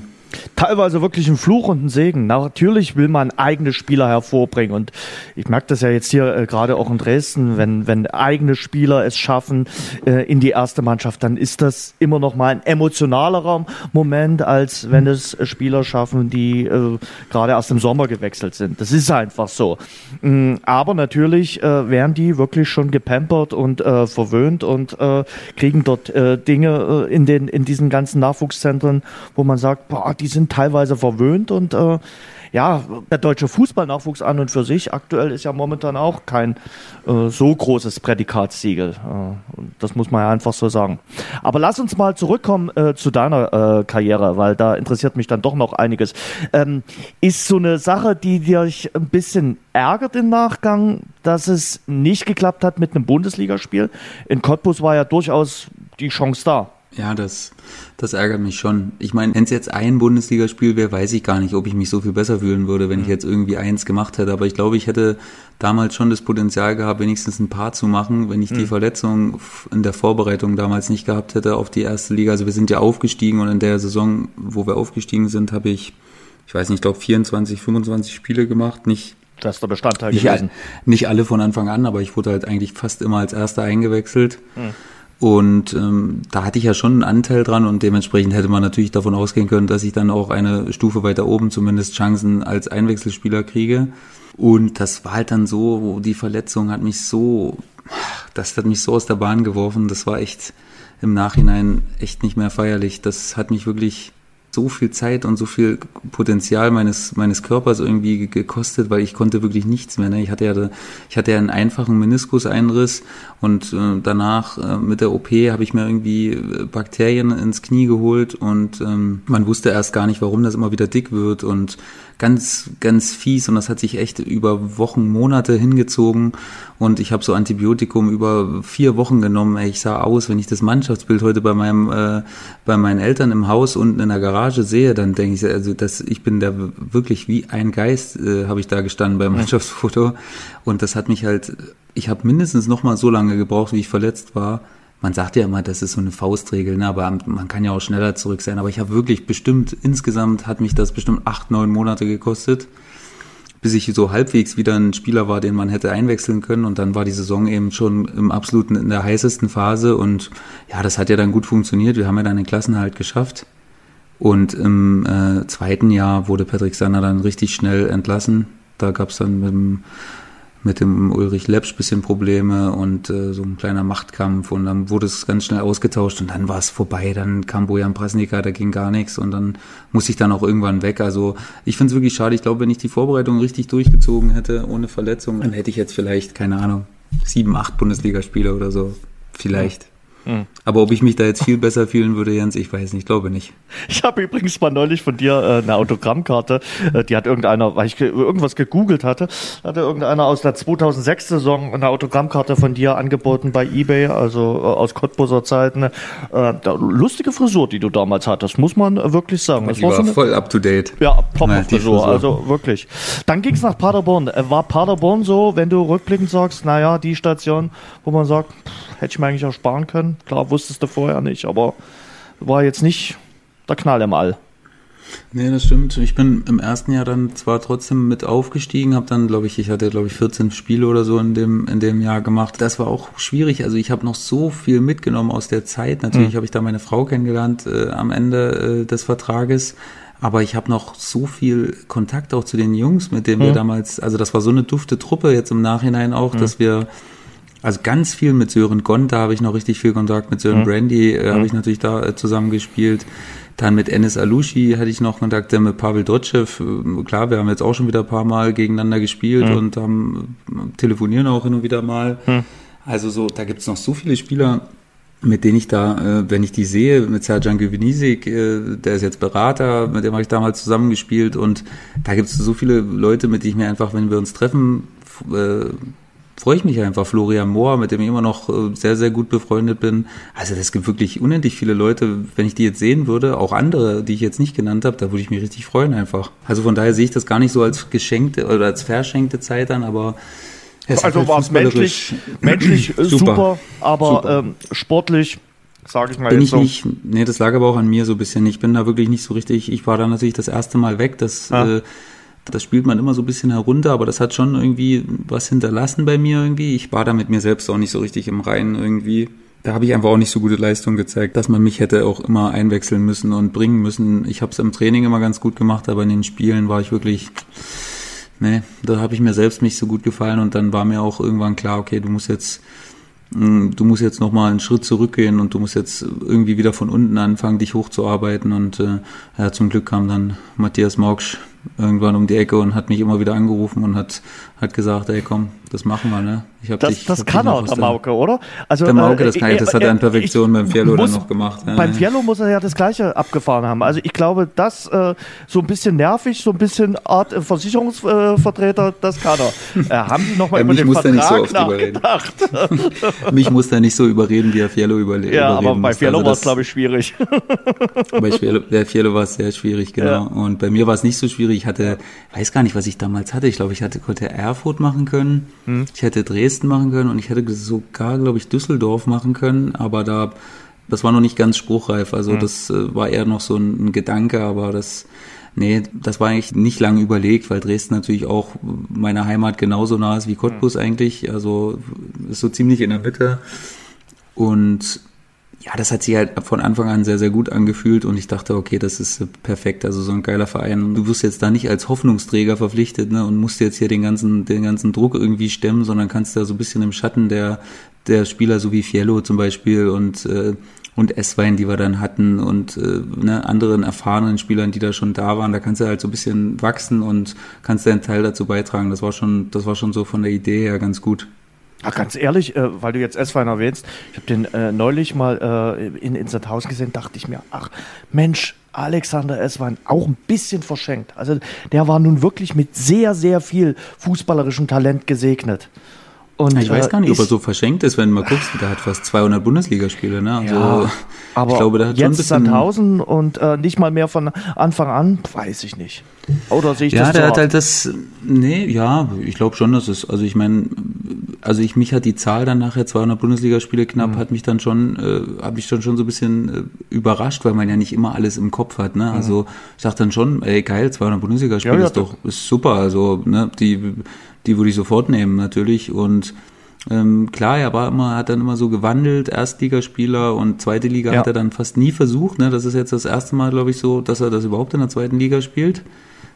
[SPEAKER 3] teilweise wirklich ein Fluch und ein Segen. Natürlich will man eigene Spieler hervorbringen und ich merke das ja jetzt hier äh, gerade auch in Dresden, wenn, wenn eigene Spieler es schaffen äh, in die erste Mannschaft, dann ist das immer noch mal ein emotionalerer Moment, als wenn es Spieler schaffen, die äh, gerade erst im Sommer gewechselt sind. Das ist einfach so. Mm, aber natürlich äh, werden die wirklich schon gepampert und äh, verwöhnt und äh, kriegen dort äh, Dinge äh, in, den, in diesen ganzen Nachwuchszentren, wo man sagt, boah, die sind teilweise verwöhnt und äh, ja, der deutsche Fußballnachwuchs an und für sich aktuell ist ja momentan auch kein äh, so großes Prädikatssiegel. Äh, das muss man ja einfach so sagen. Aber lass uns mal zurückkommen äh, zu deiner äh, Karriere, weil da interessiert mich dann doch noch einiges. Ähm, ist so eine Sache, die dich ein bisschen ärgert im Nachgang, dass es nicht geklappt hat mit einem Bundesligaspiel? In Cottbus war ja durchaus die Chance da.
[SPEAKER 1] Ja, das, das ärgert mich schon. Ich meine, wenn es jetzt ein Bundesligaspiel wäre, weiß ich gar nicht, ob ich mich so viel besser fühlen würde, wenn mhm. ich jetzt irgendwie eins gemacht hätte. Aber ich glaube, ich hätte damals schon das Potenzial gehabt, wenigstens ein paar zu machen, wenn ich mhm. die Verletzung in der Vorbereitung damals nicht gehabt hätte auf die erste Liga. Also wir sind ja aufgestiegen und in der Saison, wo wir aufgestiegen sind, habe ich, ich weiß nicht, ich glaube 24, 25 Spiele gemacht. Nicht
[SPEAKER 3] das ist der Bestandteil
[SPEAKER 1] nicht, gewesen. Nicht alle von Anfang an, aber ich wurde halt eigentlich fast immer als Erster eingewechselt. Mhm. Und ähm, da hatte ich ja schon einen Anteil dran und dementsprechend hätte man natürlich davon ausgehen können, dass ich dann auch eine Stufe weiter oben zumindest Chancen als Einwechselspieler kriege. Und das war halt dann so, die Verletzung hat mich so, das hat mich so aus der Bahn geworfen. Das war echt im Nachhinein echt nicht mehr feierlich. Das hat mich wirklich so viel Zeit und so viel Potenzial meines meines Körpers irgendwie gekostet, weil ich konnte wirklich nichts mehr. Ne? Ich hatte ja ich hatte ja einen einfachen Meniskuseinriss und äh, danach äh, mit der OP habe ich mir irgendwie äh, Bakterien ins Knie geholt und ähm, man wusste erst gar nicht, warum das immer wieder dick wird und ganz, ganz fies und das hat sich echt über Wochen, Monate hingezogen und ich habe so Antibiotikum über vier Wochen genommen. Ich sah aus, wenn ich das Mannschaftsbild heute bei meinem, äh, bei meinen Eltern im Haus unten in der Garage sehe, dann denke ich, also das, ich bin da wirklich wie ein Geist, äh, habe ich da gestanden beim Mannschaftsfoto und das hat mich halt, ich habe mindestens noch mal so lange gebraucht, wie ich verletzt war, man sagt ja immer, das ist so eine Faustregel, ne? aber man kann ja auch schneller zurück sein. Aber ich habe wirklich bestimmt, insgesamt hat mich das bestimmt acht, neun Monate gekostet, bis ich so halbwegs wieder ein Spieler war, den man hätte einwechseln können. Und dann war die Saison eben schon im absoluten, in der heißesten Phase. Und ja, das hat ja dann gut funktioniert. Wir haben ja dann den Klassenhalt geschafft. Und im äh, zweiten Jahr wurde Patrick Sander dann richtig schnell entlassen. Da gab es dann mit dem mit dem Ulrich Lepsch bisschen Probleme und äh, so ein kleiner Machtkampf und dann wurde es ganz schnell ausgetauscht und dann war es vorbei. Dann kam Bojan Prasnika, da ging gar nichts und dann musste ich dann auch irgendwann weg. Also ich finde es wirklich schade. Ich glaube, wenn ich die Vorbereitung richtig durchgezogen hätte, ohne Verletzung, dann hätte ich jetzt vielleicht, keine Ahnung, sieben, acht Bundesligaspiele oder so. Vielleicht. Mhm. Aber ob ich mich da jetzt viel besser fühlen würde, Jens, ich weiß nicht, glaube nicht.
[SPEAKER 3] Ich habe übrigens mal neulich von dir äh, eine Autogrammkarte, äh, die hat irgendeiner, weil ich ge irgendwas gegoogelt hatte, hatte irgendeiner aus der 2006-Saison eine Autogrammkarte von dir angeboten bei Ebay, also äh, aus Cottbuser Zeiten. Äh, lustige Frisur, die du damals hattest, muss man wirklich sagen.
[SPEAKER 1] Das die war, so voll up to date.
[SPEAKER 3] Ja, Top-Frisur, also wirklich. Dann ging es nach Paderborn. Äh, war Paderborn so, wenn du rückblickend sagst, naja, die Station, wo man sagt, pff, hätte ich mir eigentlich auch sparen können. Klar, wusstest du vorher nicht, aber war jetzt nicht der Knall im All.
[SPEAKER 1] Nee, das stimmt. Ich bin im ersten Jahr dann zwar trotzdem mit aufgestiegen, habe dann, glaube ich, ich hatte, glaube ich, 14 Spiele oder so in dem, in dem Jahr gemacht. Das war auch schwierig. Also ich habe noch so viel mitgenommen aus der Zeit. Natürlich mhm. habe ich da meine Frau kennengelernt äh, am Ende äh, des Vertrages. Aber ich habe noch so viel Kontakt auch zu den Jungs, mit denen mhm. wir damals, also das war so eine dufte Truppe jetzt im Nachhinein auch, mhm. dass wir also ganz viel mit Sören Gonta habe ich noch richtig viel Kontakt, mit Sören mhm. Brandy äh, mhm. habe ich natürlich da äh, zusammengespielt. Dann mit Enes Alushi hatte ich noch Kontakt, mit Pavel Dotschew. Äh, klar, wir haben jetzt auch schon wieder ein paar Mal gegeneinander gespielt mhm. und haben, äh, telefonieren auch hin und wieder mal. Mhm. Also so, da gibt's noch so viele Spieler, mit denen ich da, äh, wenn ich die sehe, mit Serjan Gewinisik, äh, der ist jetzt Berater, mit dem habe ich damals zusammengespielt und da gibt's so viele Leute, mit denen ich mir einfach, wenn wir uns treffen, äh, freue ich mich einfach. Florian Mohr, mit dem ich immer noch äh, sehr, sehr gut befreundet bin. Also es gibt wirklich unendlich viele Leute, wenn ich die jetzt sehen würde, auch andere, die ich jetzt nicht genannt habe, da würde ich mich richtig freuen einfach. Also von daher sehe ich das gar nicht so als geschenkte oder als verschenkte Zeit an, aber
[SPEAKER 3] es also war es menschlich, menschlich super, super, aber super. Ähm, sportlich sage ich mal
[SPEAKER 1] bin ich so. nicht, nee, das lag aber auch an mir so ein bisschen. Ich bin da wirklich nicht so richtig, ich war da natürlich das erste Mal weg, das ah. äh, das spielt man immer so ein bisschen herunter, aber das hat schon irgendwie was hinterlassen bei mir irgendwie. Ich war da mit mir selbst auch nicht so richtig im Reinen irgendwie. Da habe ich einfach auch nicht so gute Leistung gezeigt, dass man mich hätte auch immer einwechseln müssen und bringen müssen. Ich habe es im Training immer ganz gut gemacht, aber in den Spielen war ich wirklich, nee, da habe ich mir selbst nicht so gut gefallen und dann war mir auch irgendwann klar, okay, du musst jetzt mm, du musst jetzt noch einen Schritt zurückgehen und du musst jetzt irgendwie wieder von unten anfangen, dich hochzuarbeiten und äh, ja, zum Glück kam dann Matthias Morgsch irgendwann um die Ecke und hat mich immer wieder angerufen und hat, hat gesagt, ey komm, das machen wir, ne?
[SPEAKER 3] Ich hab das dich, das kann auch der Mauke, oder?
[SPEAKER 1] Also, der Mauke, das, kann, äh, das hat er in Perfektion beim Fiello dann noch gemacht.
[SPEAKER 3] Ja, beim Fiello muss er ja das Gleiche abgefahren haben. Also ich glaube, das äh, so ein bisschen nervig, so ein bisschen Art äh, Versicherungsvertreter, das kann er. Äh, haben Sie nochmal ja, über den Vertrag so nachgedacht?
[SPEAKER 1] mich muss er nicht so überreden, wie er Fiello überlebt.
[SPEAKER 3] Ja, aber bei Fiello also war es, glaube ich, schwierig.
[SPEAKER 1] bei Fiello war es sehr schwierig, genau. Ja. Und bei mir war es nicht so schwierig. Ich hatte, weiß gar nicht, was ich damals hatte. Ich glaube, ich hatte konnte Erfurt machen können. Hm. Ich hätte Dresden machen können und ich hätte sogar, glaube ich, Düsseldorf machen können, aber da, das war noch nicht ganz spruchreif. Also hm. das äh, war eher noch so ein, ein Gedanke, aber das, Nee, das war eigentlich nicht lange überlegt, weil Dresden natürlich auch meiner Heimat genauso nah ist wie Cottbus mhm. eigentlich. Also ist so ziemlich in der Mitte. Und ja, das hat sich halt von Anfang an sehr, sehr gut angefühlt und ich dachte, okay, das ist perfekt, also so ein geiler Verein. Du wirst jetzt da nicht als Hoffnungsträger verpflichtet ne, und musst jetzt hier den ganzen, den ganzen Druck irgendwie stemmen, sondern kannst da so ein bisschen im Schatten der, der Spieler, so wie Fiello zum Beispiel und, äh, und Esswein, die wir dann hatten und äh, ne, anderen erfahrenen Spielern, die da schon da waren, da kannst du halt so ein bisschen wachsen und kannst deinen Teil dazu beitragen. Das war schon, das war schon so von der Idee her ganz gut.
[SPEAKER 3] Ach, ganz ehrlich, äh, weil du jetzt Esswein erwähnst, ich habe den äh, neulich mal äh, in, in Sandhausen gesehen, dachte ich mir, ach Mensch, Alexander Esswein auch ein bisschen verschenkt. Also der war nun wirklich mit sehr, sehr viel fußballerischem Talent gesegnet.
[SPEAKER 1] Und, ich weiß gar nicht, ob er so verschenkt ist, wenn du mal guckst, der hat fast 200 Bundesligaspiele. Ne?
[SPEAKER 3] Also, ja, aber ich glaube, der hat jetzt schon ein bisschen Sandhausen und äh, nicht mal mehr von Anfang an, weiß ich nicht. Oder sehe ich
[SPEAKER 1] ja,
[SPEAKER 3] das
[SPEAKER 1] der hat halt das, nee, ja, ich glaube schon, dass es, also ich meine, also ich, mich hat die Zahl dann nachher 200 Bundesligaspiele knapp, mhm. hat mich dann schon, äh, habe ich dann schon so ein bisschen äh, überrascht, weil man ja nicht immer alles im Kopf hat, ne? Also mhm. ich dachte dann schon, ey geil, 200 Bundesligaspiele ja, ja, ist doch, ist super, also ne, die die würde ich sofort nehmen natürlich. Und ähm, klar, er war immer, hat dann immer so gewandelt, Erstligaspieler und zweite Liga ja. hat er dann fast nie versucht. Ne? Das ist jetzt das erste Mal, glaube ich, so, dass er das überhaupt in der zweiten Liga spielt.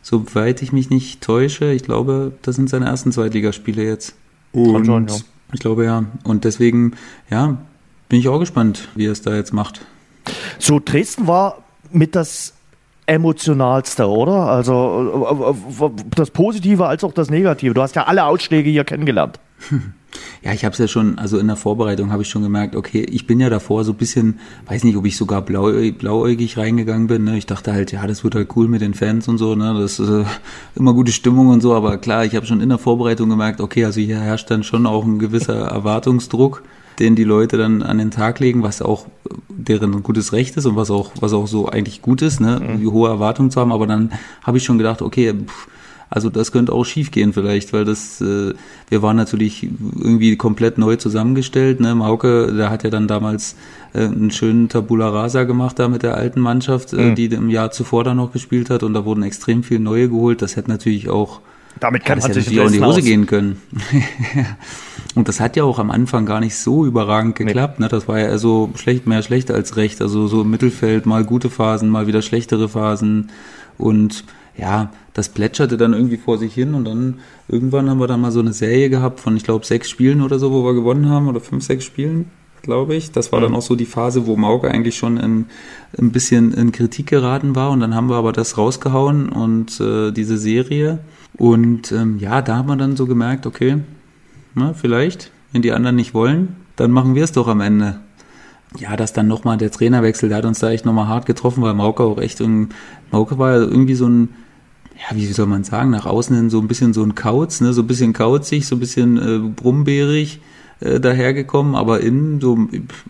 [SPEAKER 1] Soweit ich mich nicht täusche, ich glaube, das sind seine ersten Zweitligaspiele jetzt. Und schon, ja. ich glaube ja. Und deswegen, ja, bin ich auch gespannt, wie er es da jetzt macht.
[SPEAKER 3] So, Dresden war mit das emotionalste, oder? Also äh, äh, das Positive als auch das Negative. Du hast ja alle Ausschläge hier kennengelernt.
[SPEAKER 1] Ja, ich habe es ja schon, also in der Vorbereitung habe ich schon gemerkt, okay, ich bin ja davor so ein bisschen, weiß nicht, ob ich sogar blau, blauäugig reingegangen bin. Ne? Ich dachte halt, ja, das wird halt cool mit den Fans und so, ne? Das ist äh, immer gute Stimmung und so, aber klar, ich habe schon in der Vorbereitung gemerkt, okay, also hier herrscht dann schon auch ein gewisser Erwartungsdruck den die Leute dann an den Tag legen, was auch deren gutes Recht ist und was auch, was auch so eigentlich gut ist, ne, mhm. die hohe Erwartungen zu haben. Aber dann habe ich schon gedacht, okay, pff, also das könnte auch schief gehen vielleicht, weil das, äh, wir waren natürlich irgendwie komplett neu zusammengestellt. Ne? Mauke, der hat ja dann damals äh, einen schönen Tabula Rasa gemacht da mit der alten Mannschaft, äh, mhm. die im Jahr zuvor dann noch gespielt hat und da wurden extrem viel neue geholt. Das hätte natürlich auch
[SPEAKER 3] damit kann
[SPEAKER 1] ja,
[SPEAKER 3] das
[SPEAKER 1] natürlich auch in die Hose aus. gehen können. Und das hat ja auch am Anfang gar nicht so überragend geklappt. Ne? Das war ja so schlecht, mehr schlecht als recht. Also so im Mittelfeld mal gute Phasen, mal wieder schlechtere Phasen. Und ja, das plätscherte dann irgendwie vor sich hin und dann irgendwann haben wir dann mal so eine Serie gehabt von, ich glaube, sechs Spielen oder so, wo wir gewonnen haben oder fünf, sechs Spielen, glaube ich. Das war mhm. dann auch so die Phase, wo Mauke eigentlich schon in, ein bisschen in Kritik geraten war und dann haben wir aber das rausgehauen und äh, diese Serie. Und ähm, ja, da haben wir dann so gemerkt, okay, na, vielleicht, wenn die anderen nicht wollen, dann machen wir es doch am Ende. Ja, dass dann nochmal der Trainerwechsel, der hat uns da echt nochmal hart getroffen, weil Mauke auch echt, Mauke war ja irgendwie so ein, ja, wie soll man sagen, nach außen hin so ein bisschen so ein Kauz, ne, so ein bisschen kauzig, so ein bisschen äh, brumbeerig äh, dahergekommen, aber innen so,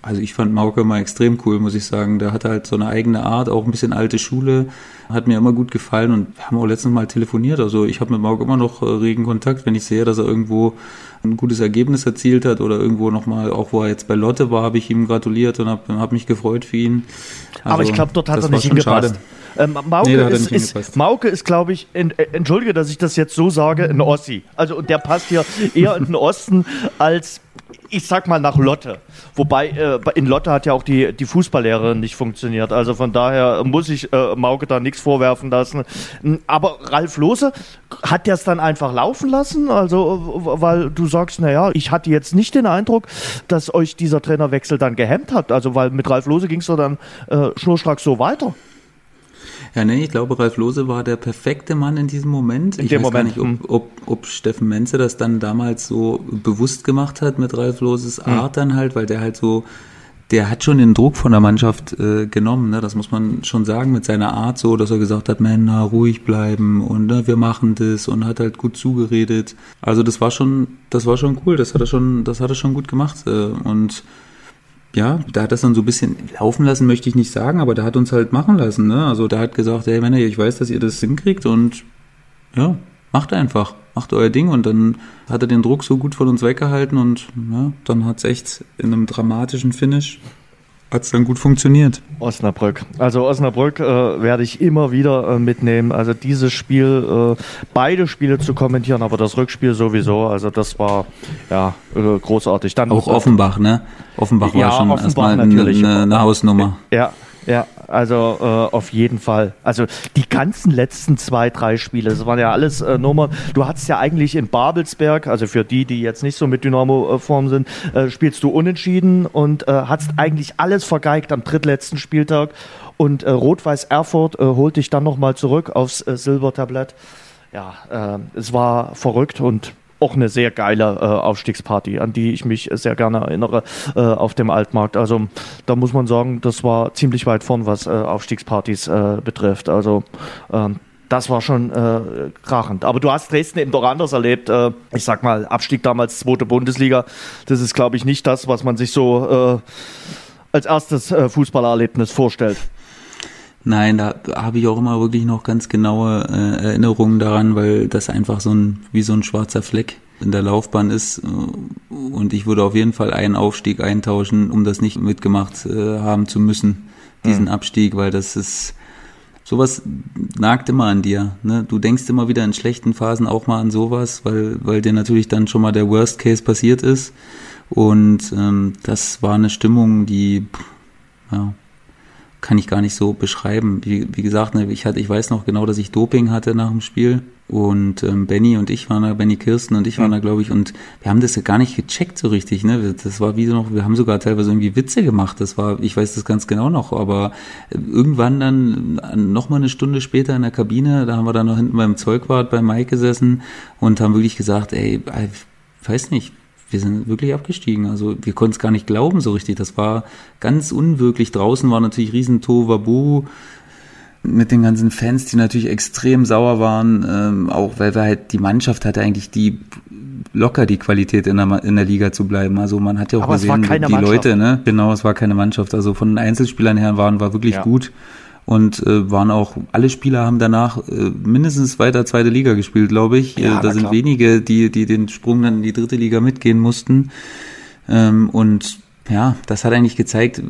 [SPEAKER 1] also ich fand Mauke mal extrem cool, muss ich sagen. Der hatte halt so eine eigene Art, auch ein bisschen alte Schule, hat mir immer gut gefallen und wir haben auch letztens mal telefoniert. Also ich habe mit Mauke immer noch äh, regen Kontakt, wenn ich sehe, dass er irgendwo ein gutes Ergebnis erzielt hat oder irgendwo nochmal, auch wo er jetzt bei Lotte war, habe ich ihm gratuliert und habe hab mich gefreut für ihn.
[SPEAKER 3] Also, aber ich glaube, dort hat er nicht hingepasst. Ähm, Mauke, nee, ist, ist, Mauke ist, glaube ich, ent, äh, entschuldige, dass ich das jetzt so sage, ein Ossi. Also und der passt hier eher in den Osten als ich sag mal nach Lotte. Wobei äh, in Lotte hat ja auch die, die Fußballlehrerin nicht funktioniert. Also von daher muss ich äh, Mauke da nichts vorwerfen lassen. Aber Ralf Lose hat es dann einfach laufen lassen? Also, weil du sagst, naja, ich hatte jetzt nicht den Eindruck, dass euch dieser Trainerwechsel dann gehemmt hat. Also, weil mit Ralf Lose ging es dann äh, schnurstracks so weiter.
[SPEAKER 1] Ja, nee, ich glaube, Ralf Lose war der perfekte Mann in diesem Moment.
[SPEAKER 3] In
[SPEAKER 1] ich
[SPEAKER 3] weiß Moment.
[SPEAKER 1] gar nicht, ob, hm. ob, ob Steffen Menze das dann damals so bewusst gemacht hat mit Ralf Loses hm. Art dann halt, weil der halt so, der hat schon den Druck von der Mannschaft äh, genommen, ne? das muss man schon sagen, mit seiner Art so, dass er gesagt hat, Männer, ruhig bleiben und ne, wir machen das und hat halt gut zugeredet. Also das war schon, das war schon cool, das hat er schon, das hat er schon gut gemacht äh, und ja, da hat das dann so ein bisschen laufen lassen, möchte ich nicht sagen, aber der hat uns halt machen lassen. Ne? Also der hat gesagt, hey Männer, ich weiß, dass ihr das hinkriegt und ja, macht einfach, macht euer Ding und dann hat er den Druck so gut von uns weggehalten und ja, dann hat es echt in einem dramatischen Finish hat es dann gut funktioniert.
[SPEAKER 3] Osnabrück. Also Osnabrück äh, werde ich immer wieder äh, mitnehmen. Also dieses Spiel, äh, beide Spiele zu kommentieren, aber das Rückspiel sowieso. Also das war ja äh, großartig.
[SPEAKER 1] Dann auch Offenbach, ne? Offenbach ja, war schon Offenbach erstmal eine, eine, eine Hausnummer.
[SPEAKER 3] Ja, Ja, also äh, auf jeden Fall. Also die ganzen letzten zwei, drei Spiele, das waren ja alles äh, Nummern. Du hattest ja eigentlich in Babelsberg, also für die, die jetzt nicht so mit Dynamo-Form sind, äh, spielst du unentschieden und äh, hattest eigentlich alles vergeigt am drittletzten Spieltag. Und äh, Rot-Weiß Erfurt äh, holt dich dann nochmal zurück aufs äh, Silbertablett. Ja, äh, es war verrückt und auch eine sehr geile äh, Aufstiegsparty, an die ich mich sehr gerne erinnere äh, auf dem Altmarkt. Also da muss man sagen, das war ziemlich weit vorn, was äh, Aufstiegspartys äh, betrifft. Also ähm, das war schon äh, krachend. Aber du hast Dresden eben doch anders erlebt. Äh, ich sag mal, Abstieg damals zweite Bundesliga, das ist, glaube ich, nicht das, was man sich so äh, als erstes äh, Fußballerlebnis vorstellt.
[SPEAKER 1] Nein, da habe ich auch immer wirklich noch ganz genaue äh, Erinnerungen daran, weil das einfach so ein wie so ein schwarzer Fleck in der Laufbahn ist. Und ich würde auf jeden Fall einen Aufstieg eintauschen, um das nicht mitgemacht äh, haben zu müssen, diesen mhm. Abstieg, weil das ist sowas nagt immer an dir. Ne? Du denkst immer wieder in schlechten Phasen auch mal an sowas, weil, weil dir natürlich dann schon mal der Worst Case passiert ist. Und ähm, das war eine Stimmung, die ja, kann ich gar nicht so beschreiben. Wie, wie gesagt, ne, ich hatte, ich weiß noch genau, dass ich Doping hatte nach dem Spiel und ähm, Benny und ich waren da, Benny Kirsten und ich waren da, glaube ich, und wir haben das ja gar nicht gecheckt so richtig. Ne, das war wie noch, wir haben sogar teilweise irgendwie Witze gemacht. Das war, ich weiß das ganz genau noch, aber irgendwann dann noch mal eine Stunde später in der Kabine, da haben wir dann noch hinten beim Zeugwart bei Mike gesessen und haben wirklich gesagt, ey, ich weiß nicht, wir sind wirklich abgestiegen. Also wir konnten es gar nicht glauben so richtig. Das war ganz unwirklich. Draußen war natürlich riesen Tohuwabu mit den ganzen Fans, die natürlich extrem sauer waren, ähm, auch weil wir halt die Mannschaft hatte eigentlich die locker die Qualität in der, in der Liga zu bleiben. Also man hat ja auch Aber gesehen, die Mannschaft. Leute, ne? Genau, es war keine Mannschaft. Also von den Einzelspielern her waren war wirklich ja. gut und äh, waren auch alle Spieler haben danach äh, mindestens weiter zweite Liga gespielt, glaube ich. Ja, äh, da sind klar. wenige, die die den Sprung dann in die dritte Liga mitgehen mussten. Ähm, und ja, das hat eigentlich gezeigt,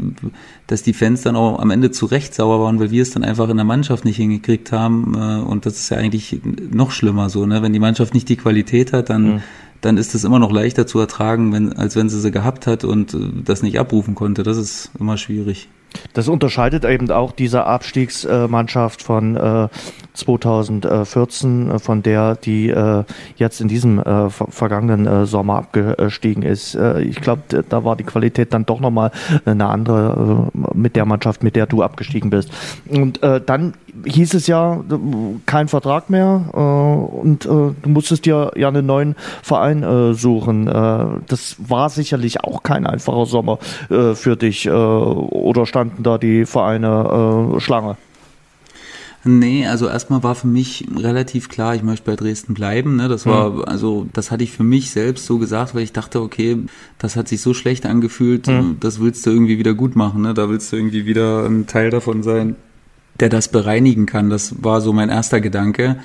[SPEAKER 1] dass die Fans dann auch am Ende zu Recht sauer waren, weil wir es dann einfach in der Mannschaft nicht hingekriegt haben. Äh, und das ist ja eigentlich noch schlimmer so, ne? Wenn die Mannschaft nicht die Qualität hat, dann mhm dann ist es immer noch leichter zu ertragen, wenn, als wenn sie sie gehabt hat und äh, das nicht abrufen konnte. Das ist immer schwierig.
[SPEAKER 3] Das unterscheidet eben auch diese Abstiegsmannschaft von äh, 2014, äh, von der die äh, jetzt in diesem äh, vergangenen äh, Sommer abgestiegen ist. Äh, ich glaube, da war die Qualität dann doch nochmal eine andere äh, mit der Mannschaft, mit der du abgestiegen bist. Und äh, dann hieß es ja, kein Vertrag mehr äh, und äh, du musstest dir ja einen neuen Verein äh, suchen. Äh, das war sicherlich auch kein einfacher Sommer äh, für dich äh, oder standen da die Vereine äh, Schlange?
[SPEAKER 1] Nee, also erstmal war für mich relativ klar, ich möchte bei Dresden bleiben. Ne? Das war, mhm. also das hatte ich für mich selbst so gesagt, weil ich dachte, okay, das hat sich so schlecht angefühlt, mhm. das willst du irgendwie wieder gut machen. Ne? Da willst du irgendwie wieder ein Teil davon sein, der das bereinigen kann. Das war so mein erster Gedanke.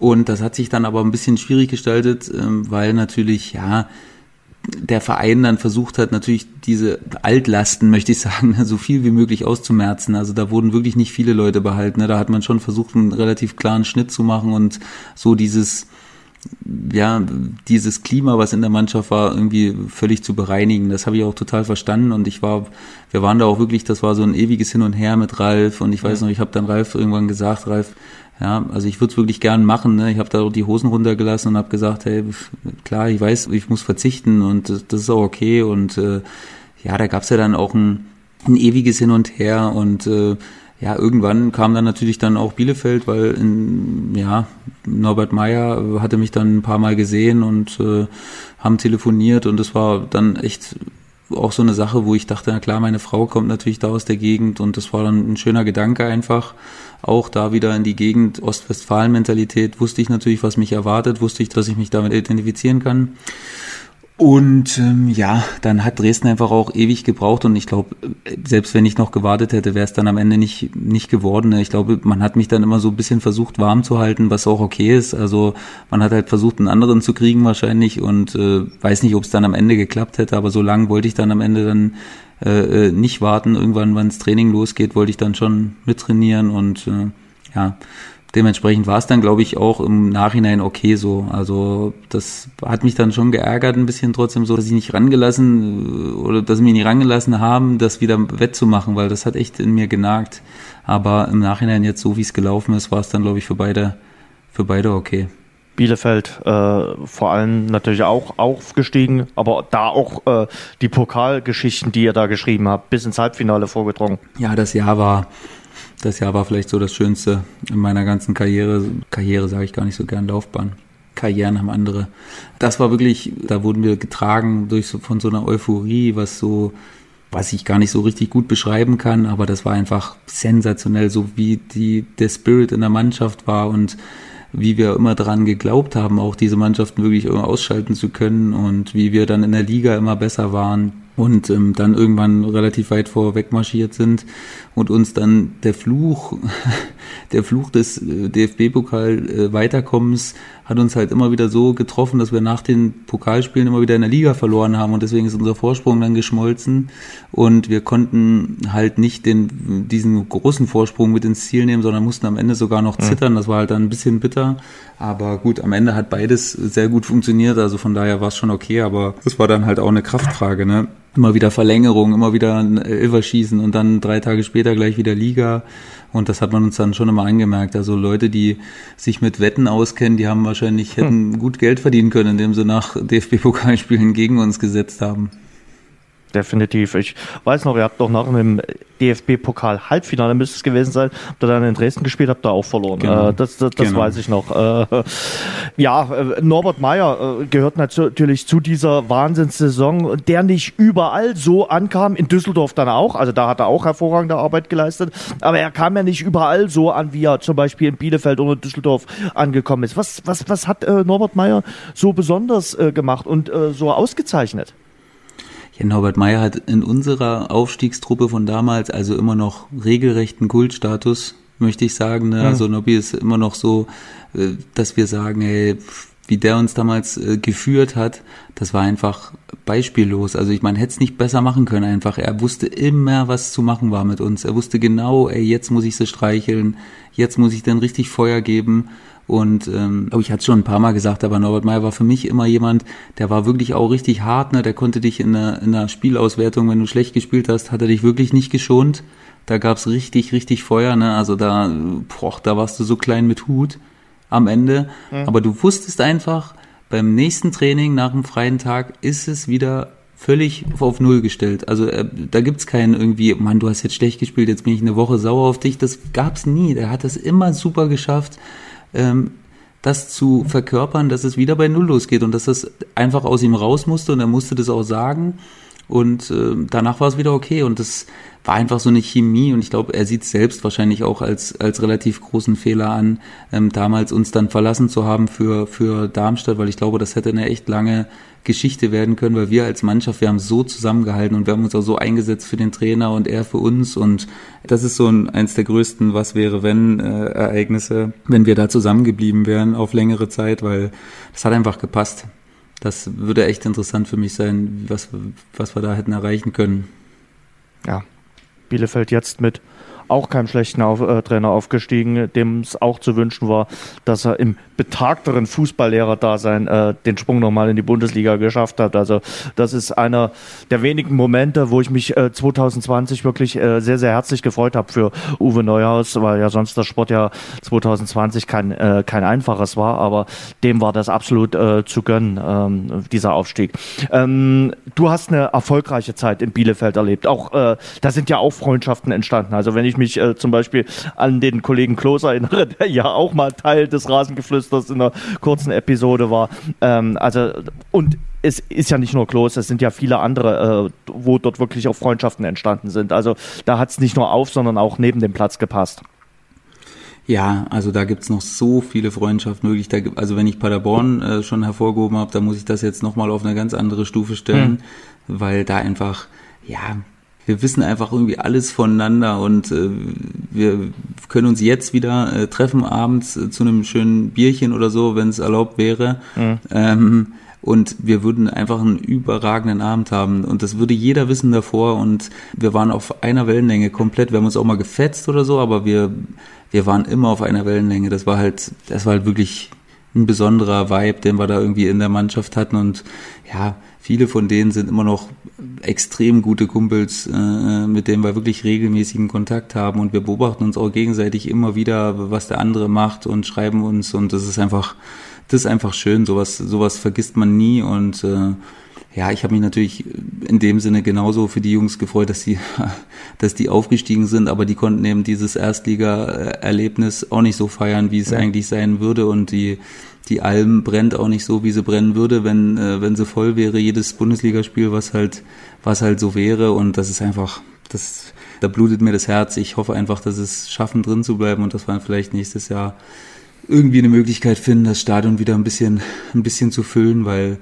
[SPEAKER 1] Und das hat sich dann aber ein bisschen schwierig gestaltet, ähm, weil natürlich, ja, der Verein dann versucht hat, natürlich diese Altlasten, möchte ich sagen, so viel wie möglich auszumerzen. Also da wurden wirklich nicht viele Leute behalten. Ne? Da hat man schon versucht, einen relativ klaren Schnitt zu machen und so dieses, ja, dieses Klima, was in der Mannschaft war, irgendwie völlig zu bereinigen. Das habe ich auch total verstanden und ich war, wir waren da auch wirklich, das war so ein ewiges Hin und Her mit Ralf und ich weiß noch, ich habe dann Ralf irgendwann gesagt, Ralf, ja, also ich würde es wirklich gern machen. Ne? Ich habe da die Hosen runtergelassen und habe gesagt, hey, klar, ich weiß, ich muss verzichten und das ist auch okay. Und äh, ja, da gab's ja dann auch ein, ein ewiges Hin und Her und äh, ja, irgendwann kam dann natürlich dann auch Bielefeld, weil in, ja, Norbert Meyer hatte mich dann ein paar Mal gesehen und äh, haben telefoniert und das war dann echt auch so eine Sache, wo ich dachte, na klar, meine Frau kommt natürlich da aus der Gegend und das war dann ein schöner Gedanke einfach auch da wieder in die Gegend Ostwestfalen-Mentalität, wusste ich natürlich, was mich erwartet, wusste ich, dass ich mich damit identifizieren kann. Und ähm, ja, dann hat Dresden einfach auch ewig gebraucht und ich glaube, selbst wenn ich noch gewartet hätte, wäre es dann am Ende nicht, nicht geworden. Ich glaube, man hat mich dann immer so ein bisschen versucht warm zu halten, was auch okay ist. Also man hat halt versucht, einen anderen zu kriegen wahrscheinlich und äh, weiß nicht, ob es dann am Ende geklappt hätte, aber so lange wollte ich dann am Ende dann äh, äh, nicht warten. Irgendwann, wenn das Training losgeht, wollte ich dann schon mittrainieren und äh, ja, dementsprechend war es dann, glaube ich, auch im Nachhinein okay so. Also das hat mich dann schon geärgert ein bisschen trotzdem so, dass ich nicht rangelassen äh, oder dass sie mich nicht rangelassen haben, das wieder wettzumachen, weil das hat echt in mir genagt. Aber im Nachhinein jetzt so, wie es gelaufen ist, war es dann, glaube ich, für beide, für beide okay.
[SPEAKER 3] Bielefeld äh, vor allem natürlich auch aufgestiegen, aber da auch äh, die Pokalgeschichten, die ihr da geschrieben habt, bis ins Halbfinale vorgedrungen.
[SPEAKER 1] Ja, das Jahr war das Jahr war vielleicht so das Schönste in meiner ganzen Karriere. Karriere sage ich gar nicht so gern, Laufbahn. Karrieren haben andere. Das war wirklich, da wurden wir getragen durch so, von so einer Euphorie, was so, was ich gar nicht so richtig gut beschreiben kann, aber das war einfach sensationell, so wie die, der Spirit in der Mannschaft war und wie wir immer dran geglaubt haben, auch diese Mannschaften wirklich ausschalten zu können und wie wir dann in der Liga immer besser waren und ähm, dann irgendwann relativ weit vorweg marschiert sind und uns dann der Fluch, der Fluch des äh, DFB-Pokal äh, Weiterkommens hat uns halt immer wieder so getroffen, dass wir nach den Pokalspielen immer wieder in der Liga verloren haben und deswegen ist unser Vorsprung dann geschmolzen und wir konnten halt nicht den, diesen großen Vorsprung mit ins Ziel nehmen, sondern mussten am Ende sogar noch zittern. Das war halt dann ein bisschen bitter, aber gut, am Ende hat beides sehr gut funktioniert, also von daher war es schon okay, aber es war dann halt auch eine Kraftfrage, ne? Immer wieder Verlängerung, immer wieder ein Elverschießen und dann drei Tage später gleich wieder Liga. Und das hat man uns dann schon immer angemerkt. Also Leute, die sich mit Wetten auskennen, die haben wahrscheinlich, hätten hm. gut Geld verdienen können, indem sie nach DFB-Pokalspielen gegen uns gesetzt haben
[SPEAKER 3] definitiv. Ich weiß noch, ihr habt doch nach einem DFB-Pokal-Halbfinale, müsste es gewesen sein, habt ihr dann in Dresden gespielt, habt ihr auch verloren. Genau. Äh, das das, das genau. weiß ich noch. Äh, ja, äh, Norbert Meyer äh, gehört natürlich zu dieser Wahnsinnssaison, der nicht überall so ankam, in Düsseldorf dann auch, also da hat er auch hervorragende Arbeit geleistet, aber er kam ja nicht überall so an, wie er zum Beispiel in Bielefeld oder Düsseldorf angekommen ist. Was, was, was hat äh, Norbert Meyer so besonders äh, gemacht und so ausgezeichnet?
[SPEAKER 1] Ja, Norbert Meyer hat in unserer Aufstiegstruppe von damals also immer noch regelrechten Kultstatus, möchte ich sagen. Ne? Ja. Also Nobby ist immer noch so, äh, dass wir sagen, hey, wie der uns damals äh, geführt hat, das war einfach beispiellos. Also ich meine, hätte es nicht besser machen können einfach. Er wusste immer, was zu machen war mit uns. Er wusste genau, ey, jetzt muss ich sie streicheln, jetzt muss ich dann richtig Feuer geben. Und ähm, ich hatte schon ein paar Mal gesagt, aber Norbert Meyer war für mich immer jemand, der war wirklich auch richtig hart, ne? Der konnte dich in einer, in einer Spielauswertung, wenn du schlecht gespielt hast, hat er dich wirklich nicht geschont. Da gab's richtig, richtig Feuer, ne? Also da, boah, da warst du so klein mit Hut am Ende. Mhm. Aber du wusstest einfach, beim nächsten Training nach dem freien Tag ist es wieder völlig auf Null gestellt. Also äh, da gibt's keinen irgendwie, Mann, du hast jetzt schlecht gespielt, jetzt bin ich eine Woche sauer auf dich. Das gab's nie. Der hat das immer super geschafft ähm, das zu verkörpern, dass es wieder bei Null losgeht und dass das einfach aus ihm raus musste und er musste das auch sagen. Und äh, danach war es wieder okay. Und das war einfach so eine Chemie. Und ich glaube, er sieht selbst wahrscheinlich auch als, als relativ großen Fehler an, ähm, damals uns dann verlassen zu haben für, für Darmstadt, weil ich glaube, das hätte eine echt lange Geschichte werden können, weil wir als Mannschaft, wir haben so zusammengehalten und wir haben uns auch so eingesetzt für den Trainer und er für uns. Und das ist so ein, eins der größten Was wäre wenn äh, Ereignisse, wenn wir da zusammengeblieben wären auf längere Zeit, weil das hat einfach gepasst. Das würde echt interessant für mich sein, was, was wir da hätten erreichen können.
[SPEAKER 3] Ja, Bielefeld jetzt mit auch keinem schlechten auf, äh, Trainer aufgestiegen, dem es auch zu wünschen war, dass er im betagteren Fußballlehrer-Dasein äh, den Sprung nochmal in die Bundesliga geschafft hat. Also das ist einer der wenigen Momente, wo ich mich äh, 2020 wirklich äh, sehr, sehr herzlich gefreut habe für Uwe Neuhaus, weil ja sonst das Sportjahr 2020 kein, äh, kein einfaches war, aber dem war das absolut äh, zu gönnen, ähm, dieser Aufstieg. Ähm, du hast eine erfolgreiche Zeit in Bielefeld erlebt. Auch äh, da sind ja auch Freundschaften entstanden. Also wenn ich mich äh, zum Beispiel an den Kollegen Klos erinnere, der ja auch mal Teil des Rasengeflüsters in einer kurzen Episode war. Ähm, also, und es ist ja nicht nur Klos, es sind ja viele andere, äh, wo dort wirklich auch Freundschaften entstanden sind. Also da hat es nicht nur auf, sondern auch neben dem Platz gepasst.
[SPEAKER 1] Ja, also da gibt's noch so viele Freundschaften wirklich. Da, also wenn ich Paderborn äh, schon hervorgehoben habe, da muss ich das jetzt nochmal auf eine ganz andere Stufe stellen, mhm. weil da einfach, ja, wir wissen einfach irgendwie alles voneinander und äh, wir können uns jetzt wieder äh, treffen abends äh, zu einem schönen Bierchen oder so, wenn es erlaubt wäre. Mhm. Ähm, und wir würden einfach einen überragenden Abend haben und das würde jeder wissen davor und wir waren auf einer Wellenlänge komplett. Wir haben uns auch mal gefetzt oder so, aber wir wir waren immer auf einer Wellenlänge. Das war halt das war halt wirklich ein besonderer Vibe, den wir da irgendwie in der Mannschaft hatten und ja, viele von denen sind immer noch extrem gute Kumpels, äh, mit denen wir wirklich regelmäßigen Kontakt haben und wir beobachten uns auch gegenseitig immer wieder, was der andere macht und schreiben uns und das ist einfach das ist einfach schön, sowas, sowas vergisst man nie und äh, ja, ich habe mich natürlich in dem Sinne genauso für die Jungs gefreut, dass die, dass die aufgestiegen sind, aber die konnten eben dieses Erstliga-Erlebnis auch nicht so feiern, wie es ja. eigentlich sein würde und die die Alm brennt auch nicht so, wie sie brennen würde, wenn äh, wenn sie voll wäre jedes Bundesligaspiel, was halt was halt so wäre und das ist einfach das da blutet mir das Herz. Ich hoffe einfach, dass es schaffen drin zu bleiben und dass wir vielleicht nächstes Jahr irgendwie eine Möglichkeit finden, das Stadion wieder ein bisschen, ein bisschen zu füllen, weil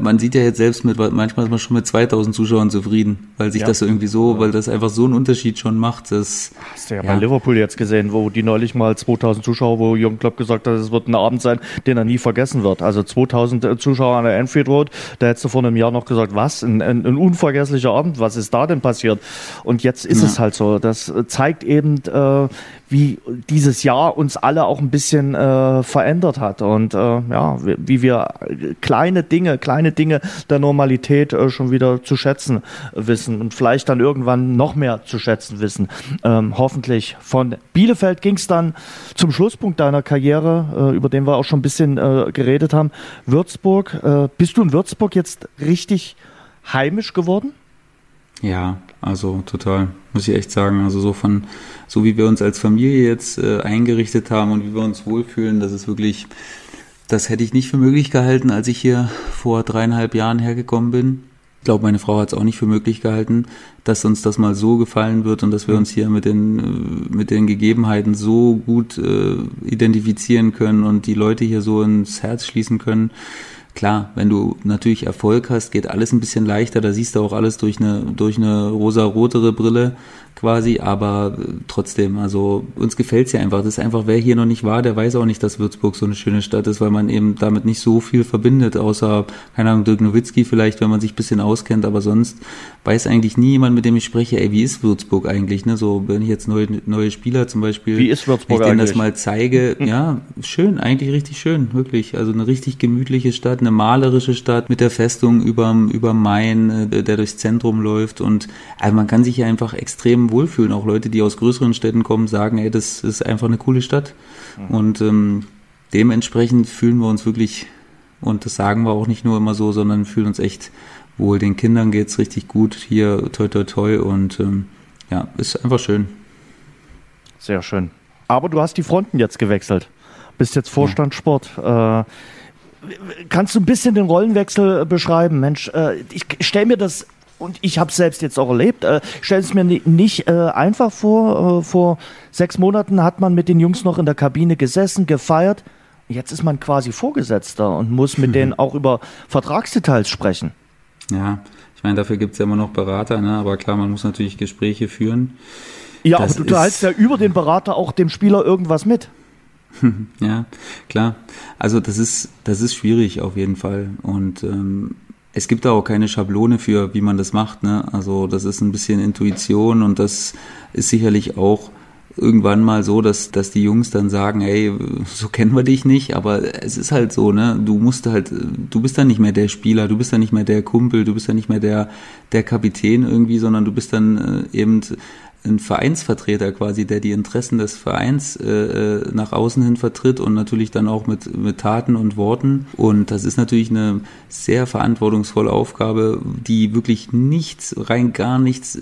[SPEAKER 1] man sieht ja jetzt selbst mit, manchmal ist man schon mit 2000 Zuschauern zufrieden, weil sich ja. das irgendwie so, weil das einfach so einen Unterschied schon macht. Das,
[SPEAKER 3] Hast du ja, ja, bei Liverpool jetzt gesehen, wo die neulich mal 2000 Zuschauer, wo Jürgen Klopp gesagt hat, es wird ein Abend sein, den er nie vergessen wird. Also 2000 äh, Zuschauer an der Anfield Road, da hättest du vor einem Jahr noch gesagt, was, ein, ein, ein unvergesslicher Abend, was ist da denn passiert? Und jetzt ist ja. es halt so. Das zeigt eben, äh, wie dieses Jahr uns alle auch ein bisschen äh, verändert hat und äh, ja, wie, wie wir kleine Dinge, kleine Dinge der Normalität äh, schon wieder zu schätzen wissen und vielleicht dann irgendwann noch mehr zu schätzen wissen. Ähm, hoffentlich. Von Bielefeld ging es dann zum Schlusspunkt deiner Karriere, äh, über den wir auch schon ein bisschen äh, geredet haben. Würzburg. Äh, bist du in Würzburg jetzt richtig heimisch geworden?
[SPEAKER 1] Ja, also total, muss ich echt sagen. Also so von, so wie wir uns als Familie jetzt äh, eingerichtet haben und wie wir uns wohlfühlen, das ist wirklich, das hätte ich nicht für möglich gehalten, als ich hier vor dreieinhalb Jahren hergekommen bin. Ich glaube, meine Frau hat es auch nicht für möglich gehalten, dass uns das mal so gefallen wird und dass wir uns hier mit den, äh, mit den Gegebenheiten so gut äh, identifizieren können und die Leute hier so ins Herz schließen können klar, wenn du natürlich Erfolg hast, geht alles ein bisschen leichter. Da siehst du auch alles durch eine, durch eine rosa-rotere Brille quasi, aber äh, trotzdem, also uns gefällt's ja einfach. Das ist einfach, wer hier noch nicht war, der weiß auch nicht, dass Würzburg so eine schöne Stadt ist, weil man eben damit nicht so viel verbindet, außer, keine Ahnung, Dirk Nowitzki vielleicht, wenn man sich ein bisschen auskennt, aber sonst weiß eigentlich nie jemand, mit dem ich spreche, ey, wie ist Würzburg eigentlich, ne? So, wenn ich jetzt neue, neue Spieler zum Beispiel,
[SPEAKER 3] wie ist Würzburg
[SPEAKER 1] wenn ich
[SPEAKER 3] denen
[SPEAKER 1] das mal zeige, ja, schön, eigentlich richtig schön, wirklich. Also eine richtig gemütliche Stadt, eine malerische Stadt mit der Festung überm, über Main, äh, der durchs Zentrum läuft und also man kann sich hier einfach extrem wohlfühlen. Auch Leute, die aus größeren Städten kommen, sagen, ey, das ist einfach eine coole Stadt. Mhm. Und ähm, dementsprechend fühlen wir uns wirklich, und das sagen wir auch nicht nur immer so, sondern fühlen uns echt wohl. Den Kindern geht's richtig gut hier, toi toi toi. Und ähm, ja, ist einfach schön.
[SPEAKER 3] Sehr schön. Aber du hast die Fronten jetzt gewechselt. Bist jetzt Vorstand ja. Sport. Äh, kannst du ein bisschen den Rollenwechsel beschreiben? Mensch, äh, ich stelle mir das und ich habe selbst jetzt auch erlebt. Äh, Stell es mir nicht äh, einfach vor. Äh, vor sechs Monaten hat man mit den Jungs noch in der Kabine gesessen, gefeiert. Jetzt ist man quasi Vorgesetzter und muss mit mhm. denen auch über Vertragsdetails sprechen.
[SPEAKER 1] Ja, ich meine, dafür gibt es ja immer noch Berater, ne? aber klar, man muss natürlich Gespräche führen.
[SPEAKER 3] Ja, das aber du teilst ja über den Berater auch dem Spieler irgendwas mit.
[SPEAKER 1] ja, klar. Also das ist, das ist schwierig auf jeden Fall. Und ähm, es gibt da auch keine Schablone für, wie man das macht. Ne? Also das ist ein bisschen Intuition und das ist sicherlich auch irgendwann mal so, dass, dass die Jungs dann sagen, hey, so kennen wir dich nicht, aber es ist halt so, ne? Du musst halt, du bist dann nicht mehr der Spieler, du bist dann nicht mehr der Kumpel, du bist dann nicht mehr der, der Kapitän irgendwie, sondern du bist dann äh, eben ein Vereinsvertreter quasi, der die Interessen des Vereins äh, äh, nach außen hin vertritt und natürlich dann auch mit, mit Taten und Worten. Und das ist natürlich eine sehr verantwortungsvolle Aufgabe, die wirklich nichts, rein gar nichts äh,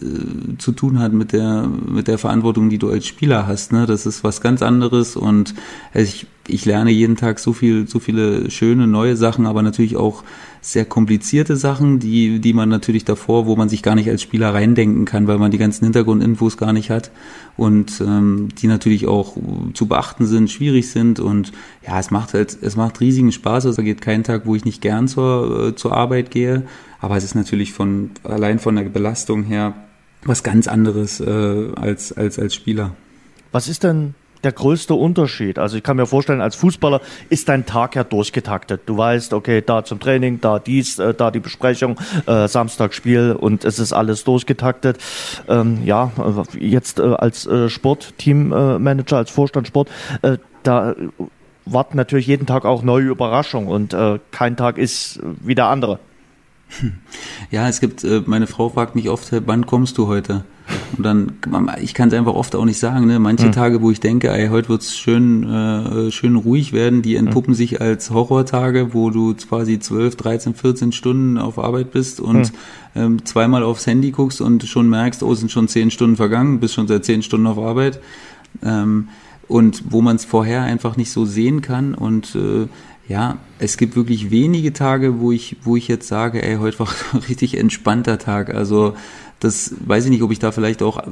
[SPEAKER 1] zu tun hat mit der, mit der Verantwortung, die du als Spieler hast. Ne? Das ist was ganz anderes und ich, ich lerne jeden Tag so viel, so viele schöne neue Sachen, aber natürlich auch sehr komplizierte Sachen, die, die man natürlich davor, wo man sich gar nicht als Spieler reindenken kann, weil man die ganzen Hintergrundinfos gar nicht hat und ähm, die natürlich auch zu beachten sind, schwierig sind und ja, es macht halt, es macht riesigen Spaß. Also geht kein Tag, wo ich nicht gern zur, äh, zur Arbeit gehe, aber es ist natürlich von allein von der Belastung her was ganz anderes äh, als, als, als Spieler.
[SPEAKER 3] Was ist denn der größte Unterschied? Also ich kann mir vorstellen, als Fußballer ist dein Tag ja durchgetaktet. Du weißt, okay, da zum Training, da dies, äh, da die Besprechung, äh, Samstag Spiel und es ist alles durchgetaktet. Ähm, ja, äh, jetzt äh, als äh, Sportteammanager, als Vorstand Sport, äh, da warten natürlich jeden Tag auch neue Überraschungen und äh, kein Tag ist wie der andere.
[SPEAKER 1] Ja, es gibt, äh, meine Frau fragt mich oft, wann kommst du heute? Und dann, ich kann es einfach oft auch nicht sagen. Ne? Manche mhm. Tage, wo ich denke, ey, heute wird's schön, äh, schön ruhig werden, die entpuppen mhm. sich als Horrortage, wo du quasi 12, 13, 14 Stunden auf Arbeit bist und mhm. ähm, zweimal aufs Handy guckst und schon merkst, oh, sind schon 10 Stunden vergangen, bist schon seit 10 Stunden auf Arbeit. Ähm, und wo man es vorher einfach nicht so sehen kann und äh, ja, es gibt wirklich wenige Tage, wo ich, wo ich jetzt sage, ey, heute war ein richtig entspannter Tag. Also das weiß ich nicht, ob ich da vielleicht auch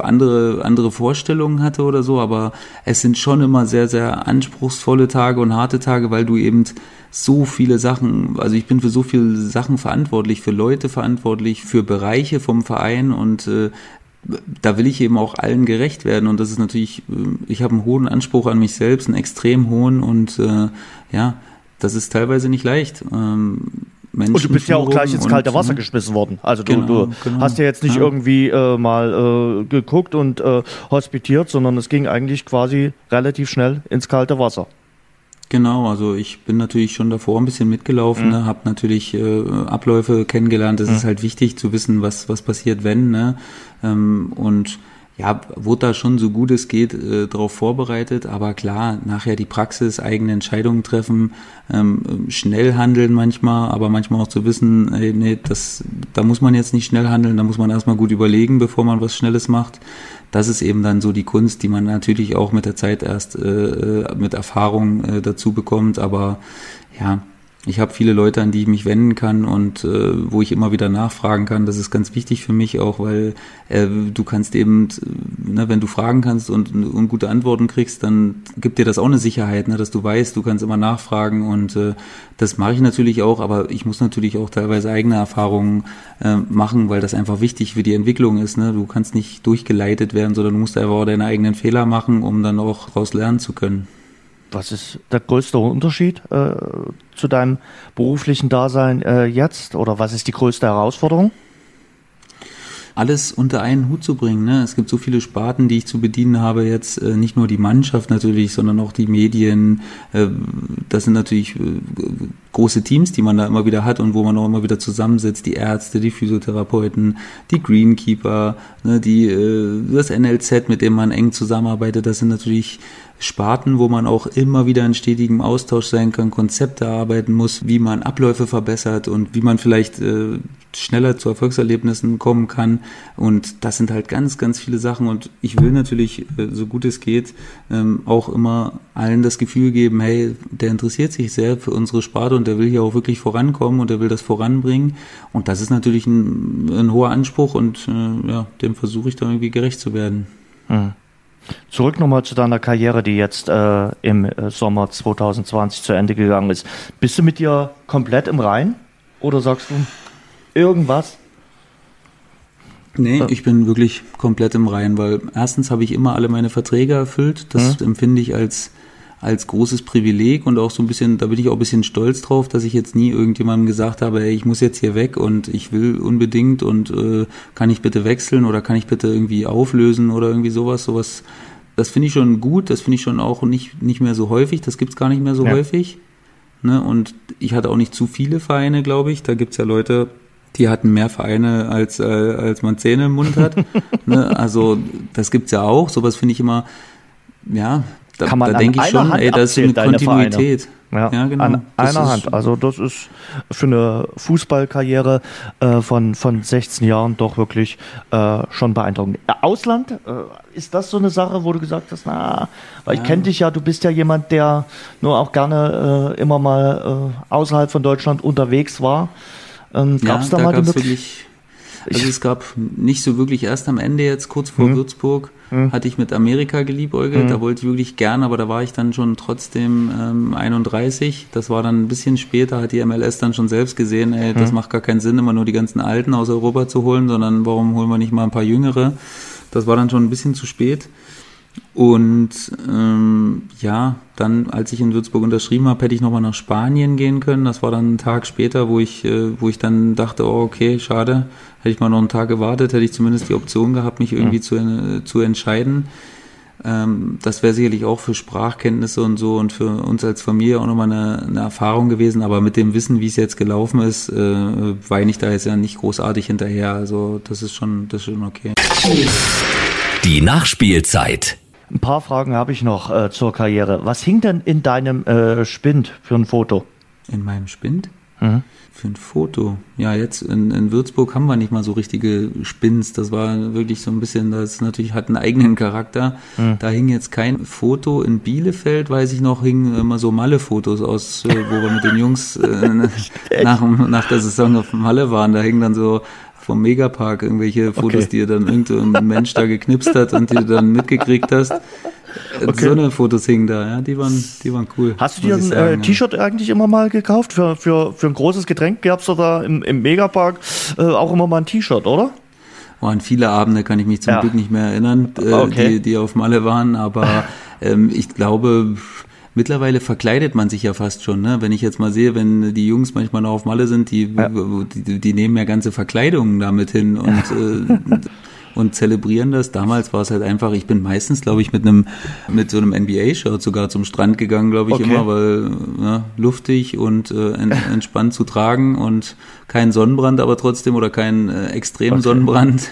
[SPEAKER 1] andere, andere Vorstellungen hatte oder so, aber es sind schon immer sehr, sehr anspruchsvolle Tage und harte Tage, weil du eben so viele Sachen, also ich bin für so viele Sachen verantwortlich, für Leute verantwortlich, für Bereiche vom Verein und äh, da will ich eben auch allen gerecht werden und das ist natürlich, äh, ich habe einen hohen Anspruch an mich selbst, einen extrem hohen und äh, ja, das ist teilweise nicht leicht. Ähm,
[SPEAKER 3] Menschen und du bist ja auch gleich ins kalte Wasser geschmissen worden. Also du, genau, du genau. hast ja jetzt nicht ja. irgendwie äh, mal äh, geguckt und äh, hospitiert, sondern es ging eigentlich quasi relativ schnell ins kalte Wasser.
[SPEAKER 1] Genau, also ich bin natürlich schon davor ein bisschen mitgelaufen, mhm. ne, habe natürlich äh, Abläufe kennengelernt. Es mhm. ist halt wichtig zu wissen, was was passiert, wenn. Ne? Ähm, und ja, wurde da schon so gut es geht äh, darauf vorbereitet, aber klar, nachher die Praxis, eigene Entscheidungen treffen, ähm, schnell handeln manchmal, aber manchmal auch zu wissen, ey, nee, das, da muss man jetzt nicht schnell handeln, da muss man erstmal gut überlegen, bevor man was Schnelles macht. Das ist eben dann so die Kunst, die man natürlich auch mit der Zeit erst äh, äh mit Erfahrung äh, dazu bekommt, aber ja, ich habe viele Leute, an die ich mich wenden kann und äh, wo ich immer wieder nachfragen kann. Das ist ganz wichtig für mich auch, weil äh, du kannst eben, ne, wenn du fragen kannst und, und gute Antworten kriegst, dann gibt dir das auch eine Sicherheit, ne, dass du weißt, du kannst immer nachfragen und äh, das mache ich natürlich auch, aber ich muss natürlich auch teilweise eigene Erfahrungen äh, machen, weil das einfach wichtig für die Entwicklung ist. Ne? Du kannst nicht durchgeleitet werden, sondern du musst einfach auch deine eigenen Fehler machen, um dann auch daraus lernen zu können.
[SPEAKER 3] Was ist der größte Unterschied äh, zu deinem beruflichen Dasein äh, jetzt? Oder was ist die größte Herausforderung?
[SPEAKER 1] alles unter einen Hut zu bringen. Ne? Es gibt so viele Sparten, die ich zu bedienen habe jetzt, äh, nicht nur die Mannschaft natürlich, sondern auch die Medien. Äh, das sind natürlich äh, große Teams, die man da immer wieder hat und wo man auch immer wieder zusammensitzt. Die Ärzte, die Physiotherapeuten, die Greenkeeper, ne, die, äh, das NLZ, mit dem man eng zusammenarbeitet. Das sind natürlich Sparten, wo man auch immer wieder in stetigem Austausch sein kann, Konzepte arbeiten muss, wie man Abläufe verbessert und wie man vielleicht äh, schneller zu Erfolgserlebnissen kommen kann. Und das sind halt ganz, ganz viele Sachen. Und ich will natürlich, äh, so gut es geht, ähm, auch immer allen das Gefühl geben, hey, der interessiert sich sehr für unsere Sparte und der will hier auch wirklich vorankommen und der will das voranbringen. Und das ist natürlich ein, ein hoher Anspruch und äh, ja, dem versuche ich da irgendwie gerecht zu werden.
[SPEAKER 3] Mhm. Zurück nochmal zu deiner Karriere, die jetzt äh, im äh, Sommer 2020 zu Ende gegangen ist. Bist du mit dir komplett im Rein? Oder sagst du irgendwas?
[SPEAKER 1] Nee, ich bin wirklich komplett im Rein, weil erstens habe ich immer alle meine Verträge erfüllt. Das mhm. empfinde ich als als großes Privileg und auch so ein bisschen, da bin ich auch ein bisschen stolz drauf, dass ich jetzt nie irgendjemandem gesagt habe, ey, ich muss jetzt hier weg und ich will unbedingt und äh, kann ich bitte wechseln oder kann ich bitte irgendwie auflösen oder irgendwie sowas, sowas. Das finde ich schon gut, das finde ich schon auch nicht, nicht mehr so häufig, das gibt's gar nicht mehr so ja. häufig. Ne? Und ich hatte auch nicht zu viele Vereine, glaube ich. Da gibt's ja Leute, die hatten mehr Vereine, als, äh, als man Zähne im Mund hat. ne? Also das gibt's ja auch. Sowas finde ich immer, ja, da,
[SPEAKER 3] kann man
[SPEAKER 1] da denke ich schon,
[SPEAKER 3] Hand
[SPEAKER 1] ey, das ist eine Kontinuität.
[SPEAKER 3] Ja, ja, genau. An das einer Hand. Also das ist für eine Fußballkarriere äh, von, von 16 Jahren doch wirklich äh, schon beeindruckend. Äh, Ausland, äh, ist das so eine Sache, wo du gesagt hast, na, weil ja. ich kenne dich ja, du bist ja jemand, der nur auch gerne äh, immer mal äh, außerhalb von Deutschland unterwegs war.
[SPEAKER 1] Ähm, gab's ja, da, da mal die Möglichkeit? Also es gab nicht so wirklich erst am Ende jetzt kurz vor mhm. Würzburg mhm. hatte ich mit Amerika geliebäugelt. Mhm. Da wollte ich wirklich gern, aber da war ich dann schon trotzdem ähm, 31. Das war dann ein bisschen später, hat die MLS dann schon selbst gesehen, ey, das mhm. macht gar keinen Sinn, immer nur die ganzen Alten aus Europa zu holen, sondern warum holen wir nicht mal ein paar Jüngere? Das war dann schon ein bisschen zu spät. Und ähm, ja, dann, als ich in Würzburg unterschrieben habe, hätte ich nochmal nach Spanien gehen können. Das war dann ein Tag später, wo ich, äh, wo ich dann dachte, oh, okay, schade. Hätte ich mal noch einen Tag gewartet, hätte ich zumindest die Option gehabt, mich irgendwie ja. zu, äh, zu entscheiden. Ähm, das wäre sicherlich auch für Sprachkenntnisse und so und für uns als Familie auch nochmal eine, eine Erfahrung gewesen. Aber mit dem Wissen, wie es jetzt gelaufen ist, äh, weine ich da jetzt ja nicht großartig hinterher. Also das ist schon, das ist schon okay.
[SPEAKER 2] Die Nachspielzeit.
[SPEAKER 3] Ein paar Fragen habe ich noch äh, zur Karriere. Was hing denn in deinem äh, Spind für ein Foto?
[SPEAKER 1] In meinem Spind? Mhm. Für ein Foto. Ja, jetzt in, in Würzburg haben wir nicht mal so richtige Spins. Das war wirklich so ein bisschen, das natürlich hat einen eigenen Charakter. Mhm. Da hing jetzt kein Foto. In Bielefeld, weiß ich noch, hingen immer so Malle-Fotos aus, äh, wo wir mit den Jungs äh, nach, nach der Saison auf Malle waren. Da hingen dann so vom Megapark irgendwelche Fotos, okay. die dann irgendein Mensch da geknipst hat und die du dann mitgekriegt hast. Okay. So eine Fotos hingen da, ja, die waren, die waren cool.
[SPEAKER 3] Hast du dir ein äh, T-Shirt eigentlich immer mal gekauft? Für, für, für ein großes Getränk gab es da im, im Megapark äh, auch immer mal ein T-Shirt, oder?
[SPEAKER 1] Waren viele Abende, kann ich mich zum ja. Glück nicht mehr erinnern, äh, okay. die, die auf Malle waren, aber ähm, ich glaube, mittlerweile verkleidet man sich ja fast schon. Ne? Wenn ich jetzt mal sehe, wenn die Jungs manchmal noch auf Malle sind, die, ja. die, die, nehmen ja ganze Verkleidungen damit hin und, äh, und zelebrieren das. Damals war es halt einfach, ich bin meistens, glaube ich, mit einem mit so einem NBA-Shirt sogar zum Strand gegangen, glaube ich, okay. immer, weil ne, luftig und äh, entspannt zu tragen und kein Sonnenbrand, aber trotzdem oder kein äh, extremen okay. Sonnenbrand.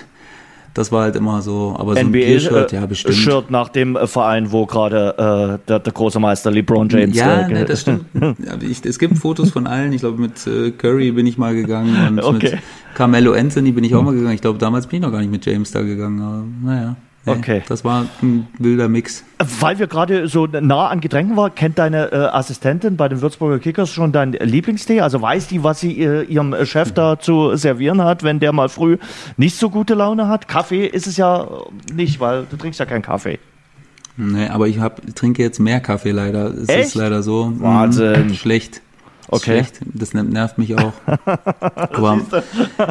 [SPEAKER 1] Das war halt immer so, aber so NBA, ein T-Shirt, ja, bestimmt.
[SPEAKER 3] Shirt nach dem äh, Verein, wo gerade äh, der, der, große Meister LeBron James
[SPEAKER 1] Ja, äh, ne, das stimmt. ja, ich, es gibt Fotos von allen. Ich glaube, mit äh, Curry bin ich mal gegangen und okay. mit Carmelo Anthony bin ich auch mal gegangen. Ich glaube, damals bin ich noch gar nicht mit James da gegangen, aber naja. Nee, okay. Das war ein wilder Mix.
[SPEAKER 3] Weil wir gerade so nah an Getränken waren, kennt deine äh, Assistentin bei den Würzburger Kickers schon deinen Lieblingstee? Also weiß die, was sie äh, ihrem Chef da zu servieren hat, wenn der mal früh nicht so gute Laune hat? Kaffee ist es ja nicht, weil du trinkst ja keinen Kaffee.
[SPEAKER 1] Nee, aber ich hab, trinke jetzt mehr Kaffee leider. Es Echt? ist leider so.
[SPEAKER 3] Wahnsinn.
[SPEAKER 1] Mh, schlecht.
[SPEAKER 3] Okay.
[SPEAKER 1] Schlecht. Das nervt mich auch.
[SPEAKER 3] Aber,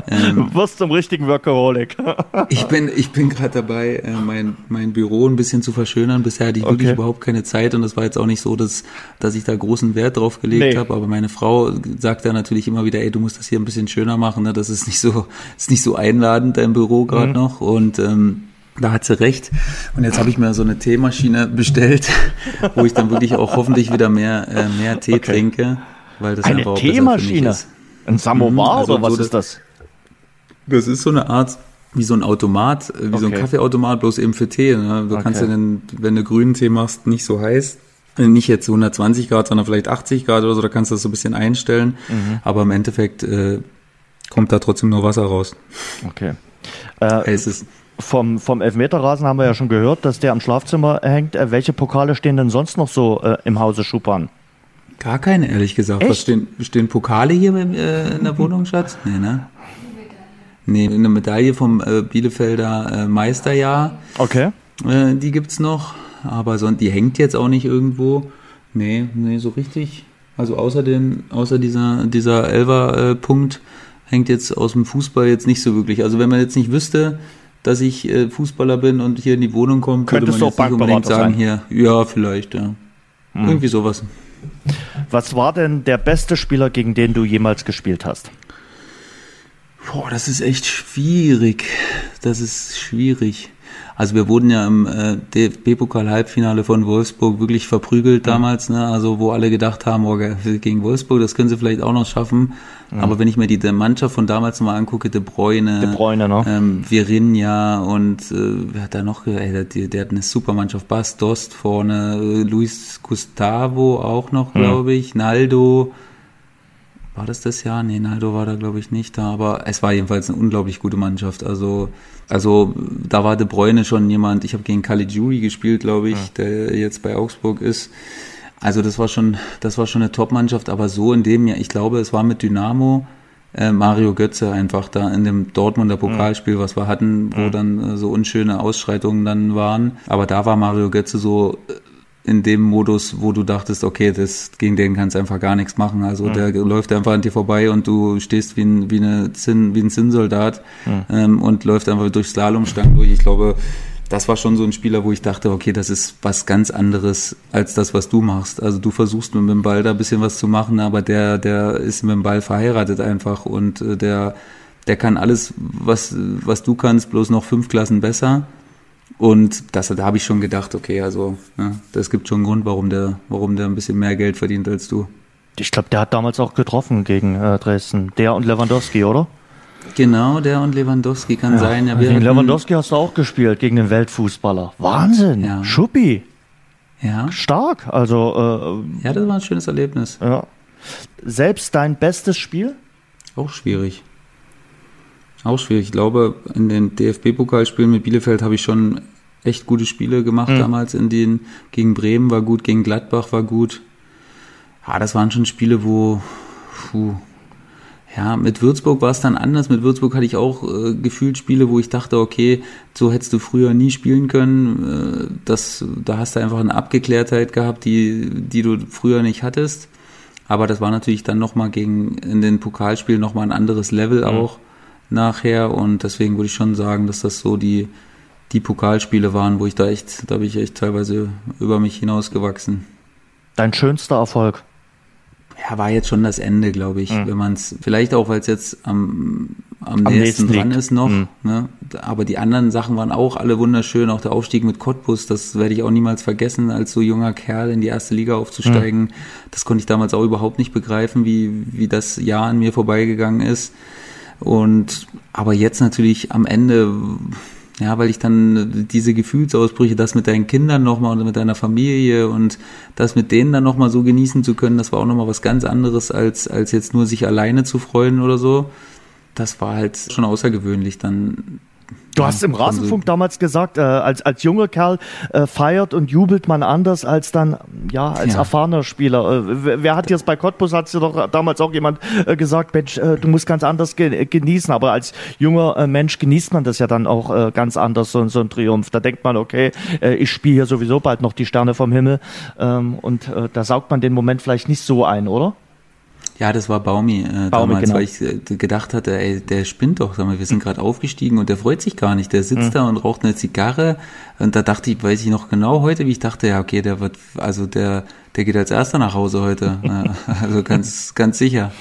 [SPEAKER 3] ähm, du wirst zum richtigen Workaholic.
[SPEAKER 1] ich bin, ich bin gerade dabei, äh, mein, mein Büro ein bisschen zu verschönern. Bisher hatte ich okay. wirklich überhaupt keine Zeit und es war jetzt auch nicht so, dass, dass ich da großen Wert drauf gelegt nee. habe. Aber meine Frau sagt da natürlich immer wieder, ey, du musst das hier ein bisschen schöner machen. Ne? Das ist nicht so, ist nicht so einladend, dein Büro gerade mhm. noch. Und ähm, da hat sie recht. Und jetzt habe ich mir so eine Teemaschine bestellt, wo ich dann wirklich auch hoffentlich wieder mehr, äh, mehr Tee okay. trinke. Weil das
[SPEAKER 3] Eine Teemaschine? Ein Samovar mhm, also oder was so ist das?
[SPEAKER 1] Das ist so eine Art, wie so ein Automat, äh, wie okay. so ein Kaffeeautomat, bloß eben für Tee. Ne? Du okay. kannst ja dann, wenn du grünen Tee machst, nicht so heiß, äh, nicht jetzt 120 Grad, sondern vielleicht 80 Grad oder so, da kannst du das so ein bisschen einstellen. Mhm. Aber im Endeffekt äh, kommt da trotzdem nur Wasser raus.
[SPEAKER 3] Okay. Äh, ist es. Vom, vom Elfmeterrasen haben wir ja schon gehört, dass der am Schlafzimmer hängt. Äh, welche Pokale stehen denn sonst noch so äh, im Hause Schuppan?
[SPEAKER 1] Gar keine, ehrlich gesagt. Echt? Was stehen, stehen Pokale hier äh, in der Wohnung, Schatz? Nee, ne? Nee, eine Medaille vom äh, Bielefelder äh, Meisterjahr.
[SPEAKER 3] Okay.
[SPEAKER 1] Äh, die gibt's noch, aber so, die hängt jetzt auch nicht irgendwo. Nee, nee, so richtig. Also außer, den, außer dieser, dieser Elfer-Punkt hängt jetzt aus dem Fußball jetzt nicht so wirklich. Also wenn man jetzt nicht wüsste, dass ich äh, Fußballer bin und hier in die Wohnung komme,
[SPEAKER 3] könnte man jetzt nicht unbedingt sagen,
[SPEAKER 1] sein. hier, ja, vielleicht, ja. Hm. Irgendwie sowas.
[SPEAKER 3] Was war denn der beste Spieler, gegen den du jemals gespielt hast?
[SPEAKER 1] Boah, das ist echt schwierig. Das ist schwierig. Also wir wurden ja im äh, DFB-Pokal-Halbfinale von Wolfsburg wirklich verprügelt mhm. damals, ne? Also wo alle gedacht haben, oh, gegen Wolfsburg, das können sie vielleicht auch noch schaffen. Mhm. Aber wenn ich mir die Mannschaft von damals mal angucke, De Bruyne,
[SPEAKER 3] De Bruyne ne?
[SPEAKER 1] ähm, Virinha und äh, wer hat da noch, ey, der, der hat eine super Mannschaft, Bas Dost vorne, äh, Luis Gustavo auch noch, glaube mhm. ich, Naldo, war das das Jahr? Nee, Naldo war da, glaube ich, nicht da, aber es war jedenfalls eine unglaublich gute Mannschaft. Also, also da war De Bruyne schon jemand, ich habe gegen Caligiuri gespielt, glaube ich, ja. der jetzt bei Augsburg ist. Also das war schon, das war schon eine Top-Mannschaft, aber so in dem Jahr, ich glaube, es war mit Dynamo, äh, Mario Götze einfach da in dem Dortmunder Pokalspiel, was wir hatten, wo dann äh, so unschöne Ausschreitungen dann waren. Aber da war Mario Götze so äh, in dem Modus, wo du dachtest, okay, das gegen den kannst du einfach gar nichts machen. Also
[SPEAKER 3] Mhm.
[SPEAKER 1] der läuft einfach an dir vorbei und du stehst wie ein, wie eine Zinn, wie ein Zinnsoldat
[SPEAKER 3] Mhm.
[SPEAKER 1] ähm, und läuft einfach durch Slalomstangen durch. Ich glaube, das war schon so ein Spieler, wo ich dachte, okay, das ist was ganz anderes als das, was du machst. Also du versuchst mit dem Ball da ein bisschen was zu machen, aber der, der ist mit dem Ball verheiratet einfach und äh, der, der kann alles, was, was du kannst, bloß noch fünf Klassen besser. Und das, da habe ich schon gedacht, okay, also ja, das gibt schon einen Grund, warum der, warum der ein bisschen mehr Geld verdient als du.
[SPEAKER 3] Ich glaube, der hat damals auch getroffen gegen äh, Dresden. Der und Lewandowski, oder?
[SPEAKER 1] Genau, der und Lewandowski kann sein. Ja, wir
[SPEAKER 3] gegen Lewandowski hast du auch gespielt, gegen den Weltfußballer. Wahnsinn.
[SPEAKER 1] Ja.
[SPEAKER 3] Schuppi.
[SPEAKER 1] Ja,
[SPEAKER 3] Stark. Also,
[SPEAKER 1] ja, das war ein schönes Erlebnis.
[SPEAKER 3] äh, ja. Selbst dein bestes Spiel?
[SPEAKER 1] Auch schwierig. Auch schwierig. Ich glaube, in den DFB-Pokalspielen mit Bielefeld habe ich schon echt gute Spiele gemacht damals in den, gegen Bremen war gut, gegen Gladbach war gut. Ja, das waren schon Spiele, wo, puh, ja, mit Würzburg war es dann anders. Mit Würzburg hatte ich auch äh, gefühlt Spiele, wo ich dachte, okay, so hättest du früher nie spielen können. Äh, das, da hast du einfach eine Abgeklärtheit gehabt, die, die du früher nicht hattest. Aber das war natürlich dann nochmal gegen, in den Pokalspielen nochmal ein anderes Level auch nachher. Und deswegen würde ich schon sagen, dass das so die, die Pokalspiele waren, wo ich da echt, da bin ich echt teilweise über mich hinausgewachsen.
[SPEAKER 3] Dein schönster Erfolg?
[SPEAKER 1] Ja, war jetzt schon das Ende, glaube ich, wenn man es, vielleicht auch, weil es jetzt am, am,
[SPEAKER 3] Am
[SPEAKER 1] nächsten
[SPEAKER 3] nächsten
[SPEAKER 1] dran
[SPEAKER 3] liegt.
[SPEAKER 1] ist noch,
[SPEAKER 3] Mhm.
[SPEAKER 1] ne? aber die anderen Sachen waren auch alle wunderschön, auch der Aufstieg mit Cottbus, das werde ich auch niemals vergessen, als so junger Kerl in die erste Liga aufzusteigen, das konnte ich damals auch überhaupt nicht begreifen, wie, wie das Jahr an mir vorbeigegangen ist und, aber jetzt natürlich am Ende, ja, weil ich dann diese Gefühlsausbrüche, das mit deinen Kindern nochmal und mit deiner Familie und das mit denen dann nochmal so genießen zu können, das war auch nochmal was ganz anderes, als, als jetzt nur sich alleine zu freuen oder so. Das war halt schon außergewöhnlich dann.
[SPEAKER 3] Du hast im
[SPEAKER 1] schon so-
[SPEAKER 3] Rasenfunk damals gesagt, äh, als, als junger Kerl äh, feiert und jubelt man anders als dann, ja, als
[SPEAKER 1] Ja.
[SPEAKER 3] erfahrener Spieler. Äh, wer, wer hat dir das bei Cottbus, hat dir doch damals auch jemand äh, gesagt, Mensch, äh, du musst ganz anders ge genießen. Aber als junger äh, Mensch genießt man das ja dann auch äh, ganz anders, so, so ein Triumph. Da denkt man, okay, äh, ich spiele hier sowieso bald noch die Sterne vom Himmel. Ähm, und äh, da saugt man den Moment vielleicht nicht so ein, oder?
[SPEAKER 1] Ja, das war Baumi, äh,
[SPEAKER 3] Baumi,
[SPEAKER 1] damals,
[SPEAKER 3] genau.
[SPEAKER 1] weil ich äh, gedacht hatte, ey, der spinnt doch, sag mal, wir sind gerade aufgestiegen und der freut sich gar nicht. Der sitzt da und raucht eine Zigarre und da dachte ich, weiß ich noch genau heute, wie ich dachte, ja, okay, der wird, also der, der geht als erster nach Hause heute. Also ganz, ganz sicher.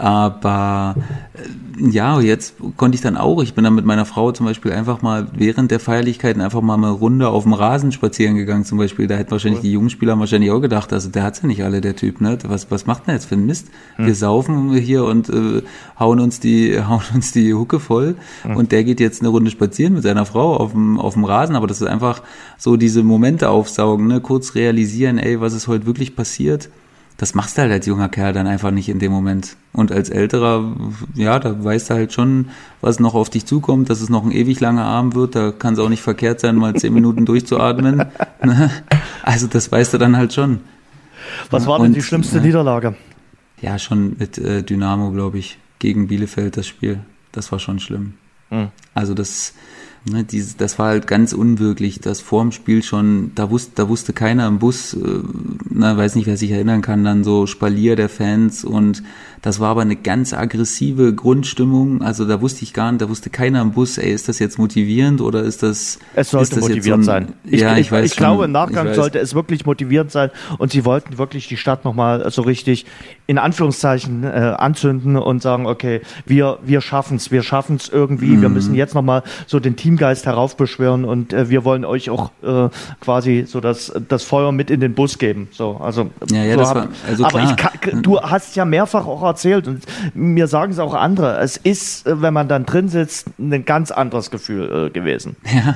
[SPEAKER 1] Aber äh, ja, jetzt konnte ich dann auch, ich bin dann mit meiner Frau zum Beispiel einfach mal während der Feierlichkeiten einfach mal eine Runde auf dem Rasen spazieren gegangen zum Beispiel. Da hätten wahrscheinlich die jungen Spieler wahrscheinlich auch gedacht, also der hat's ja nicht alle, der Typ, ne? Was, was macht denn jetzt für ein Mist? Wir saufen hier und äh, hauen uns die, hauen uns die Hucke voll und der geht jetzt eine Runde spazieren mit seiner Frau auf dem, auf dem Rasen, aber das ist einfach so diese Momente aufsaugen, ne? Kurz realisieren, ey, was ist heute wirklich passiert? Das machst du halt als junger Kerl dann einfach nicht in dem Moment. Und als älterer, ja, da weißt du halt schon, was noch auf dich zukommt, dass es noch ein ewig langer Abend wird. Da kann es auch nicht verkehrt sein, mal zehn Minuten durchzuatmen. Ne? Also das weißt du dann halt schon.
[SPEAKER 3] Was war denn
[SPEAKER 1] Und,
[SPEAKER 3] die schlimmste
[SPEAKER 1] äh,
[SPEAKER 3] Niederlage?
[SPEAKER 1] Ja, schon mit äh, Dynamo, glaube ich, gegen Bielefeld das Spiel. Das war schon schlimm.
[SPEAKER 3] Mhm.
[SPEAKER 1] Also das, ne, dieses, das war halt ganz unwirklich. Das vorm Spiel schon, da wusste, da wusste keiner im Bus, äh, na, weiß nicht, wer sich erinnern kann, dann so Spalier der Fans und das war aber eine ganz aggressive Grundstimmung. Also da wusste ich gar nicht, da wusste keiner im Bus, ey, ist das jetzt motivierend oder ist das?
[SPEAKER 3] Es sollte
[SPEAKER 1] das jetzt
[SPEAKER 3] motivierend
[SPEAKER 1] so ein-
[SPEAKER 3] sein.
[SPEAKER 1] ja, ich, weiß
[SPEAKER 3] ich glaube,
[SPEAKER 1] schon,
[SPEAKER 3] im Nachgang
[SPEAKER 1] ich
[SPEAKER 3] sollte es wirklich motivierend sein und sie wollten wirklich die Stadt nochmal so richtig in Anführungszeichen äh, anzünden und sagen, okay, wir, wir schaffen es, wir schaffen es irgendwie, wir
[SPEAKER 1] Mhm.
[SPEAKER 3] müssen jetzt nochmal so den Teamgeist heraufbeschwören und äh, wir wollen euch auch äh, quasi so das, das Feuer mit in den Bus geben. So, also,
[SPEAKER 1] Ja, ja,
[SPEAKER 3] so
[SPEAKER 1] das war- also
[SPEAKER 3] aber ich
[SPEAKER 1] klar.
[SPEAKER 3] kann, du hast ja mehrfach auch erzählt und mir sagen es auch andere, es ist, äh, wenn man dann drin sitzt, ein ganz anderes Gefühl äh, gewesen.
[SPEAKER 1] Ja,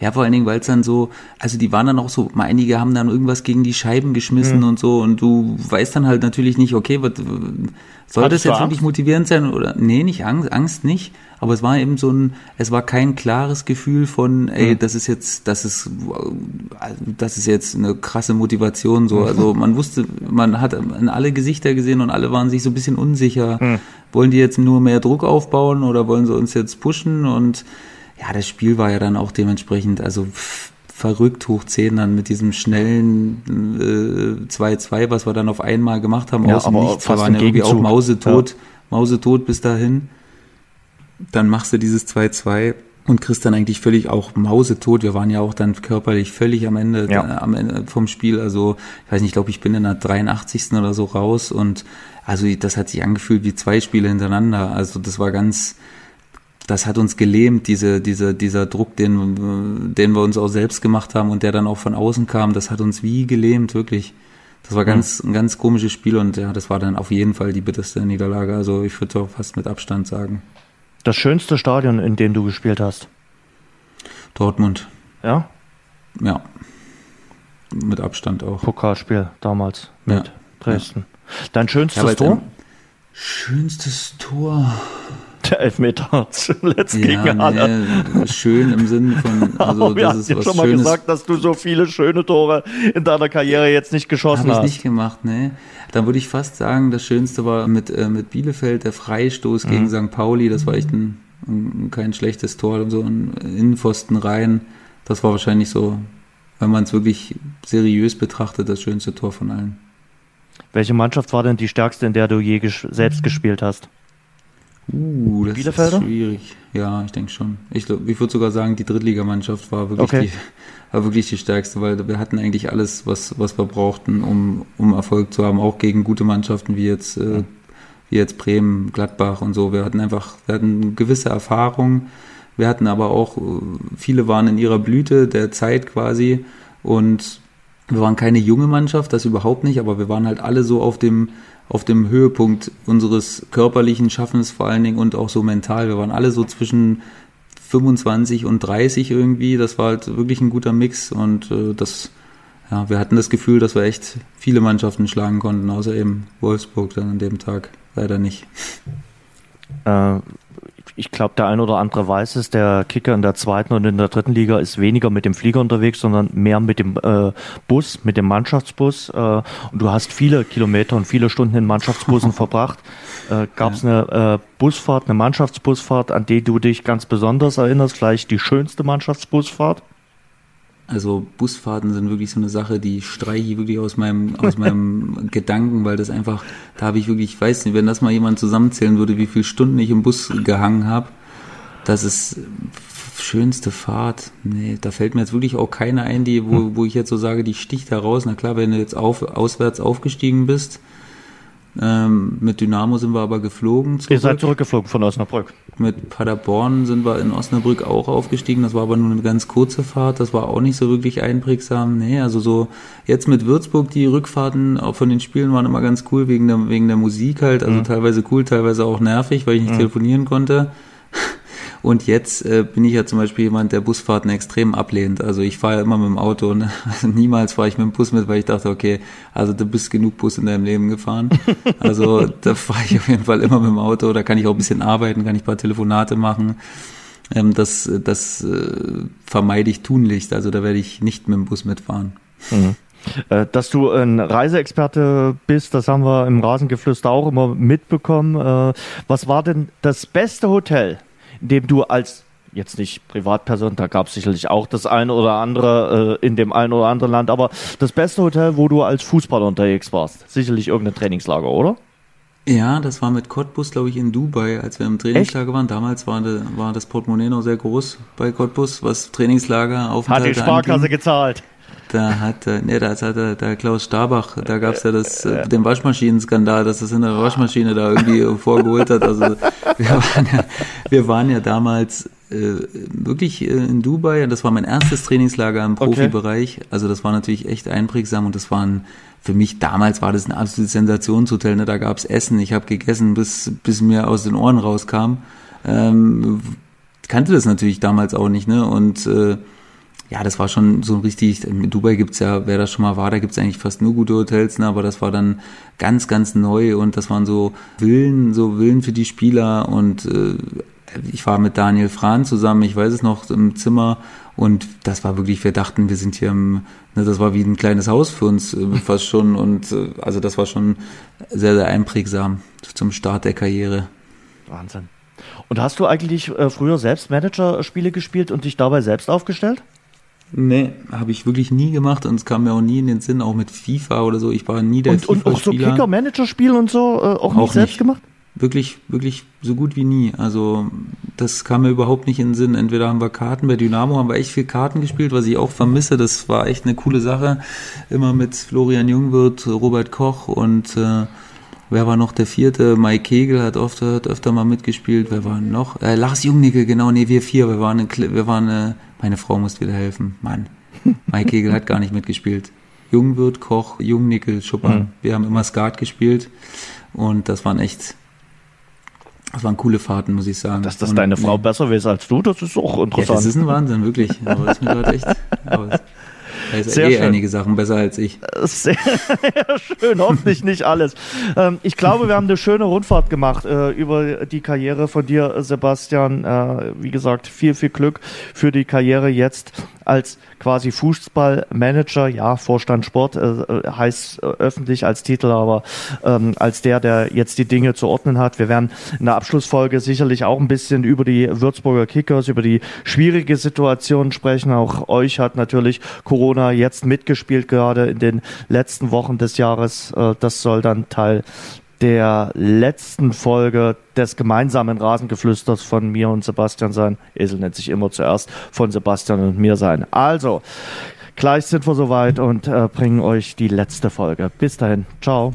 [SPEAKER 1] ja, vor allen Dingen, weil es dann so, also die waren dann auch so, mal einige haben dann irgendwas gegen die Scheiben geschmissen
[SPEAKER 3] Mhm.
[SPEAKER 1] und so und du weißt dann halt natürlich nicht, okay, was, Sollte es jetzt wirklich motivierend sein oder nee, nicht Angst, Angst nicht, aber es war eben so ein, es war kein klares Gefühl von, ey, mhm. das ist jetzt, das ist, das ist jetzt eine krasse Motivation, so. Also man wusste, man hat in alle Gesichter gesehen und alle waren sich so ein bisschen unsicher. Mhm. Wollen die jetzt nur mehr Druck aufbauen oder wollen sie uns jetzt pushen? Und ja, das Spiel war ja dann auch dementsprechend, also verrückt hoch 10 dann mit diesem schnellen 2-2, äh, was wir dann auf einmal gemacht haben,
[SPEAKER 3] ja, aus dem Nichts.
[SPEAKER 1] Wir waren ja irgendwie auch mausetot, ja. mausetot bis dahin. Dann machst du dieses 2-2 und kriegst dann eigentlich völlig auch mausetot. Wir waren ja auch dann körperlich völlig am Ende, ja. äh, am Ende vom Spiel. Also, ich weiß nicht, ich glaube, ich bin in der 83. oder so raus und also das hat sich angefühlt wie zwei Spiele hintereinander. Also das war ganz, das hat uns gelähmt, diese, diese, dieser Druck, den, den wir uns auch selbst gemacht haben und der dann auch von außen kam, das hat uns wie gelähmt, wirklich. Das war ganz, ein ganz komisches Spiel und ja, das war dann auf jeden Fall die bitterste Niederlage. Also ich würde auch fast mit Abstand sagen.
[SPEAKER 3] Das schönste Stadion, in dem du gespielt hast?
[SPEAKER 1] Dortmund.
[SPEAKER 3] Ja?
[SPEAKER 1] Ja. Mit Abstand auch.
[SPEAKER 3] Pokalspiel damals mit ja. Dresden. Ja. Dein schönstes Tor?
[SPEAKER 1] Schönstes Tor
[SPEAKER 3] der Elfmeter zuletzt ja, gegen
[SPEAKER 1] Halle. Nee, schön im Sinne von,
[SPEAKER 3] also das ist was schon mal Schönes. gesagt, dass du so viele schöne Tore in deiner Karriere jetzt nicht geschossen
[SPEAKER 1] Hab
[SPEAKER 3] hast.
[SPEAKER 1] ich nicht gemacht, ne. Dann würde ich fast sagen, das Schönste war mit, äh, mit Bielefeld der Freistoß mhm. gegen St. Pauli. Das war echt ein, ein, kein schlechtes Tor, so ein Innenpfosten rein. Das war wahrscheinlich so, wenn man es wirklich seriös betrachtet, das schönste Tor von allen.
[SPEAKER 3] Welche Mannschaft war denn die stärkste, in der du je ges selbst gespielt hast?
[SPEAKER 1] Uh, das Bielefelder? ist schwierig. Ja, ich denke schon. Ich, glaub, ich würde sogar sagen, die Drittligamannschaft war wirklich, okay. die, war wirklich die stärkste, weil wir hatten eigentlich alles, was, was wir brauchten, um, um Erfolg zu haben, auch gegen gute Mannschaften wie jetzt, äh, wie jetzt Bremen, Gladbach und so. Wir hatten einfach, wir hatten gewisse Erfahrung. Wir hatten aber auch, äh, viele waren in ihrer Blüte der Zeit quasi und wir waren keine junge Mannschaft, das überhaupt nicht, aber wir waren halt alle so auf dem, auf dem Höhepunkt unseres körperlichen Schaffens vor allen Dingen und auch so mental. Wir waren alle so zwischen 25 und 30 irgendwie. Das war halt wirklich ein guter Mix und äh, das, ja, wir hatten das Gefühl, dass wir echt viele Mannschaften schlagen konnten, außer eben Wolfsburg dann an dem Tag leider nicht.
[SPEAKER 3] Äh, ich glaube, der ein oder andere weiß es, der Kicker in der zweiten und in der dritten Liga ist weniger mit dem Flieger unterwegs, sondern mehr mit dem äh, Bus, mit dem Mannschaftsbus. Äh, und du hast viele Kilometer und viele Stunden in Mannschaftsbussen verbracht. Äh, Gab es ja. eine äh, Busfahrt, eine Mannschaftsbusfahrt, an die du dich ganz besonders erinnerst? Vielleicht die schönste Mannschaftsbusfahrt?
[SPEAKER 1] Also Busfahrten sind wirklich so eine Sache, die streiche ich wirklich aus meinem, aus meinem Gedanken, weil das einfach, da habe ich wirklich, ich weiß nicht, wenn das mal jemand zusammenzählen würde, wie viele Stunden ich im Bus gehangen habe, das ist schönste Fahrt. Nee, da fällt mir jetzt wirklich auch keine ein, die, wo, wo ich jetzt so sage, die sticht da raus. Na klar, wenn du jetzt auf, auswärts aufgestiegen bist, ähm, mit Dynamo sind wir aber geflogen.
[SPEAKER 3] Zurück. Ihr seid zurückgeflogen von Osnabrück.
[SPEAKER 1] Mit Paderborn sind wir in Osnabrück auch aufgestiegen. Das war aber nur eine ganz kurze Fahrt. Das war auch nicht so wirklich einprägsam. Nee, also so jetzt mit Würzburg, die Rückfahrten auch von den Spielen waren immer ganz cool wegen der, wegen der Musik halt. Also mhm. teilweise cool, teilweise auch nervig, weil ich nicht mhm. telefonieren konnte. Und jetzt äh, bin ich ja zum Beispiel jemand, der Busfahrten extrem ablehnt. Also ich fahre ja immer mit dem Auto und also niemals fahre ich mit dem Bus mit, weil ich dachte, okay, also du bist genug Bus in deinem Leben gefahren. Also da fahre ich auf jeden Fall immer mit dem Auto. Da kann ich auch ein bisschen arbeiten, kann ich ein paar Telefonate machen. Ähm, das das äh, vermeide ich tunlichst. Also da werde ich nicht mit dem Bus mitfahren.
[SPEAKER 3] Mhm. Äh, dass du ein Reiseexperte bist, das haben wir im Rasengeflüster auch immer mitbekommen. Äh, was war denn das beste Hotel, in dem du als jetzt nicht Privatperson, da gab es sicherlich auch das eine oder andere äh, in dem einen oder anderen Land, aber das beste Hotel, wo du als Fußballer unterwegs warst, sicherlich irgendein Trainingslager, oder?
[SPEAKER 1] Ja, das war mit Cottbus, glaube ich, in Dubai, als wir im Trainingslager Echt? waren. Damals war, de, war das Portemonnaie noch sehr groß bei Cottbus, was Trainingslager auf
[SPEAKER 3] Hat die Sparkasse anging. gezahlt.
[SPEAKER 1] Da hat, nee, da hat der, der Klaus Starbach, da gab's ja das, äh, den Waschmaschinenskandal, dass das in der Waschmaschine da irgendwie vorgeholt hat. Also wir waren ja, wir waren ja damals äh, wirklich äh, in Dubai und das war mein erstes Trainingslager im Profibereich. Okay. Also das war natürlich echt einprägsam und das waren für mich damals war das ein absolutes Sensationshotel. Ne? Da gab's Essen, ich habe gegessen, bis bis mir aus den Ohren rauskam. Ähm, kannte das natürlich damals auch nicht, ne? Und äh, ja, das war schon so richtig, in Dubai gibt's ja, wer das schon mal war, da gibt's eigentlich fast nur gute Hotels, ne, aber das war dann ganz, ganz neu und das waren so Villen, so Villen für die Spieler und äh, ich war mit Daniel Frahn zusammen, ich weiß es noch, im Zimmer und das war wirklich, wir dachten, wir sind hier im, ne, das war wie ein kleines Haus für uns äh, fast schon und äh, also das war schon sehr, sehr einprägsam zum Start der Karriere.
[SPEAKER 3] Wahnsinn. Und hast du eigentlich äh, früher selbst Manager-Spiele gespielt und dich dabei selbst aufgestellt?
[SPEAKER 1] Nee, habe ich wirklich nie gemacht und es kam mir auch nie in den Sinn, auch mit FIFA oder so. Ich war nie der
[SPEAKER 3] Und, und auch so Kicker-Manager-Spiel und so, äh, auch, auch nicht selbst nicht. gemacht?
[SPEAKER 1] Wirklich, wirklich so gut wie nie. Also das kam mir überhaupt nicht in den Sinn. Entweder haben wir Karten, bei Dynamo haben wir echt viel Karten gespielt, was ich auch vermisse. Das war echt eine coole Sache. Immer mit Florian Jungwirth, Robert Koch und äh, Wer war noch der vierte? Mike Kegel hat oft hat öfter mal mitgespielt. Wer war noch? Äh, Lars Jungnickel, genau, nee, wir vier. Wir waren, eine, wir waren eine, meine Frau muss wieder helfen. Mann. Mike Kegel hat gar nicht mitgespielt. Jungwirt, Koch, Jungnickel, Schuppan. Mhm. Wir haben immer Skat gespielt. Und das waren echt, das waren coole Fahrten, muss ich sagen.
[SPEAKER 3] Dass das deine Frau nee. besser weiß als du, das ist auch interessant. Ja,
[SPEAKER 1] das ist ein Wahnsinn, wirklich. Aber das ist mir gerade echt. Er ist Sehr eh schön. einige Sachen besser als ich.
[SPEAKER 3] Sehr schön, hoffentlich nicht alles. Ähm, ich glaube, wir haben eine schöne Rundfahrt gemacht äh, über die Karriere von dir, Sebastian. Äh, wie gesagt, viel, viel Glück für die Karriere jetzt als quasi Fußballmanager, ja, Vorstand Sport äh, äh, heißt äh, öffentlich als Titel, aber ähm, als der, der jetzt die Dinge zu ordnen hat. Wir werden in der Abschlussfolge sicherlich auch ein bisschen über die Würzburger Kickers, über die schwierige Situation sprechen. Auch euch hat natürlich Corona jetzt mitgespielt, gerade in den letzten Wochen des Jahres. Äh, das soll dann Teil der letzten Folge des gemeinsamen Rasengeflüsters von mir und Sebastian sein. Esel nennt sich immer zuerst von Sebastian und mir sein. Also, gleich sind wir soweit und äh, bringen euch die letzte Folge. Bis dahin. Ciao.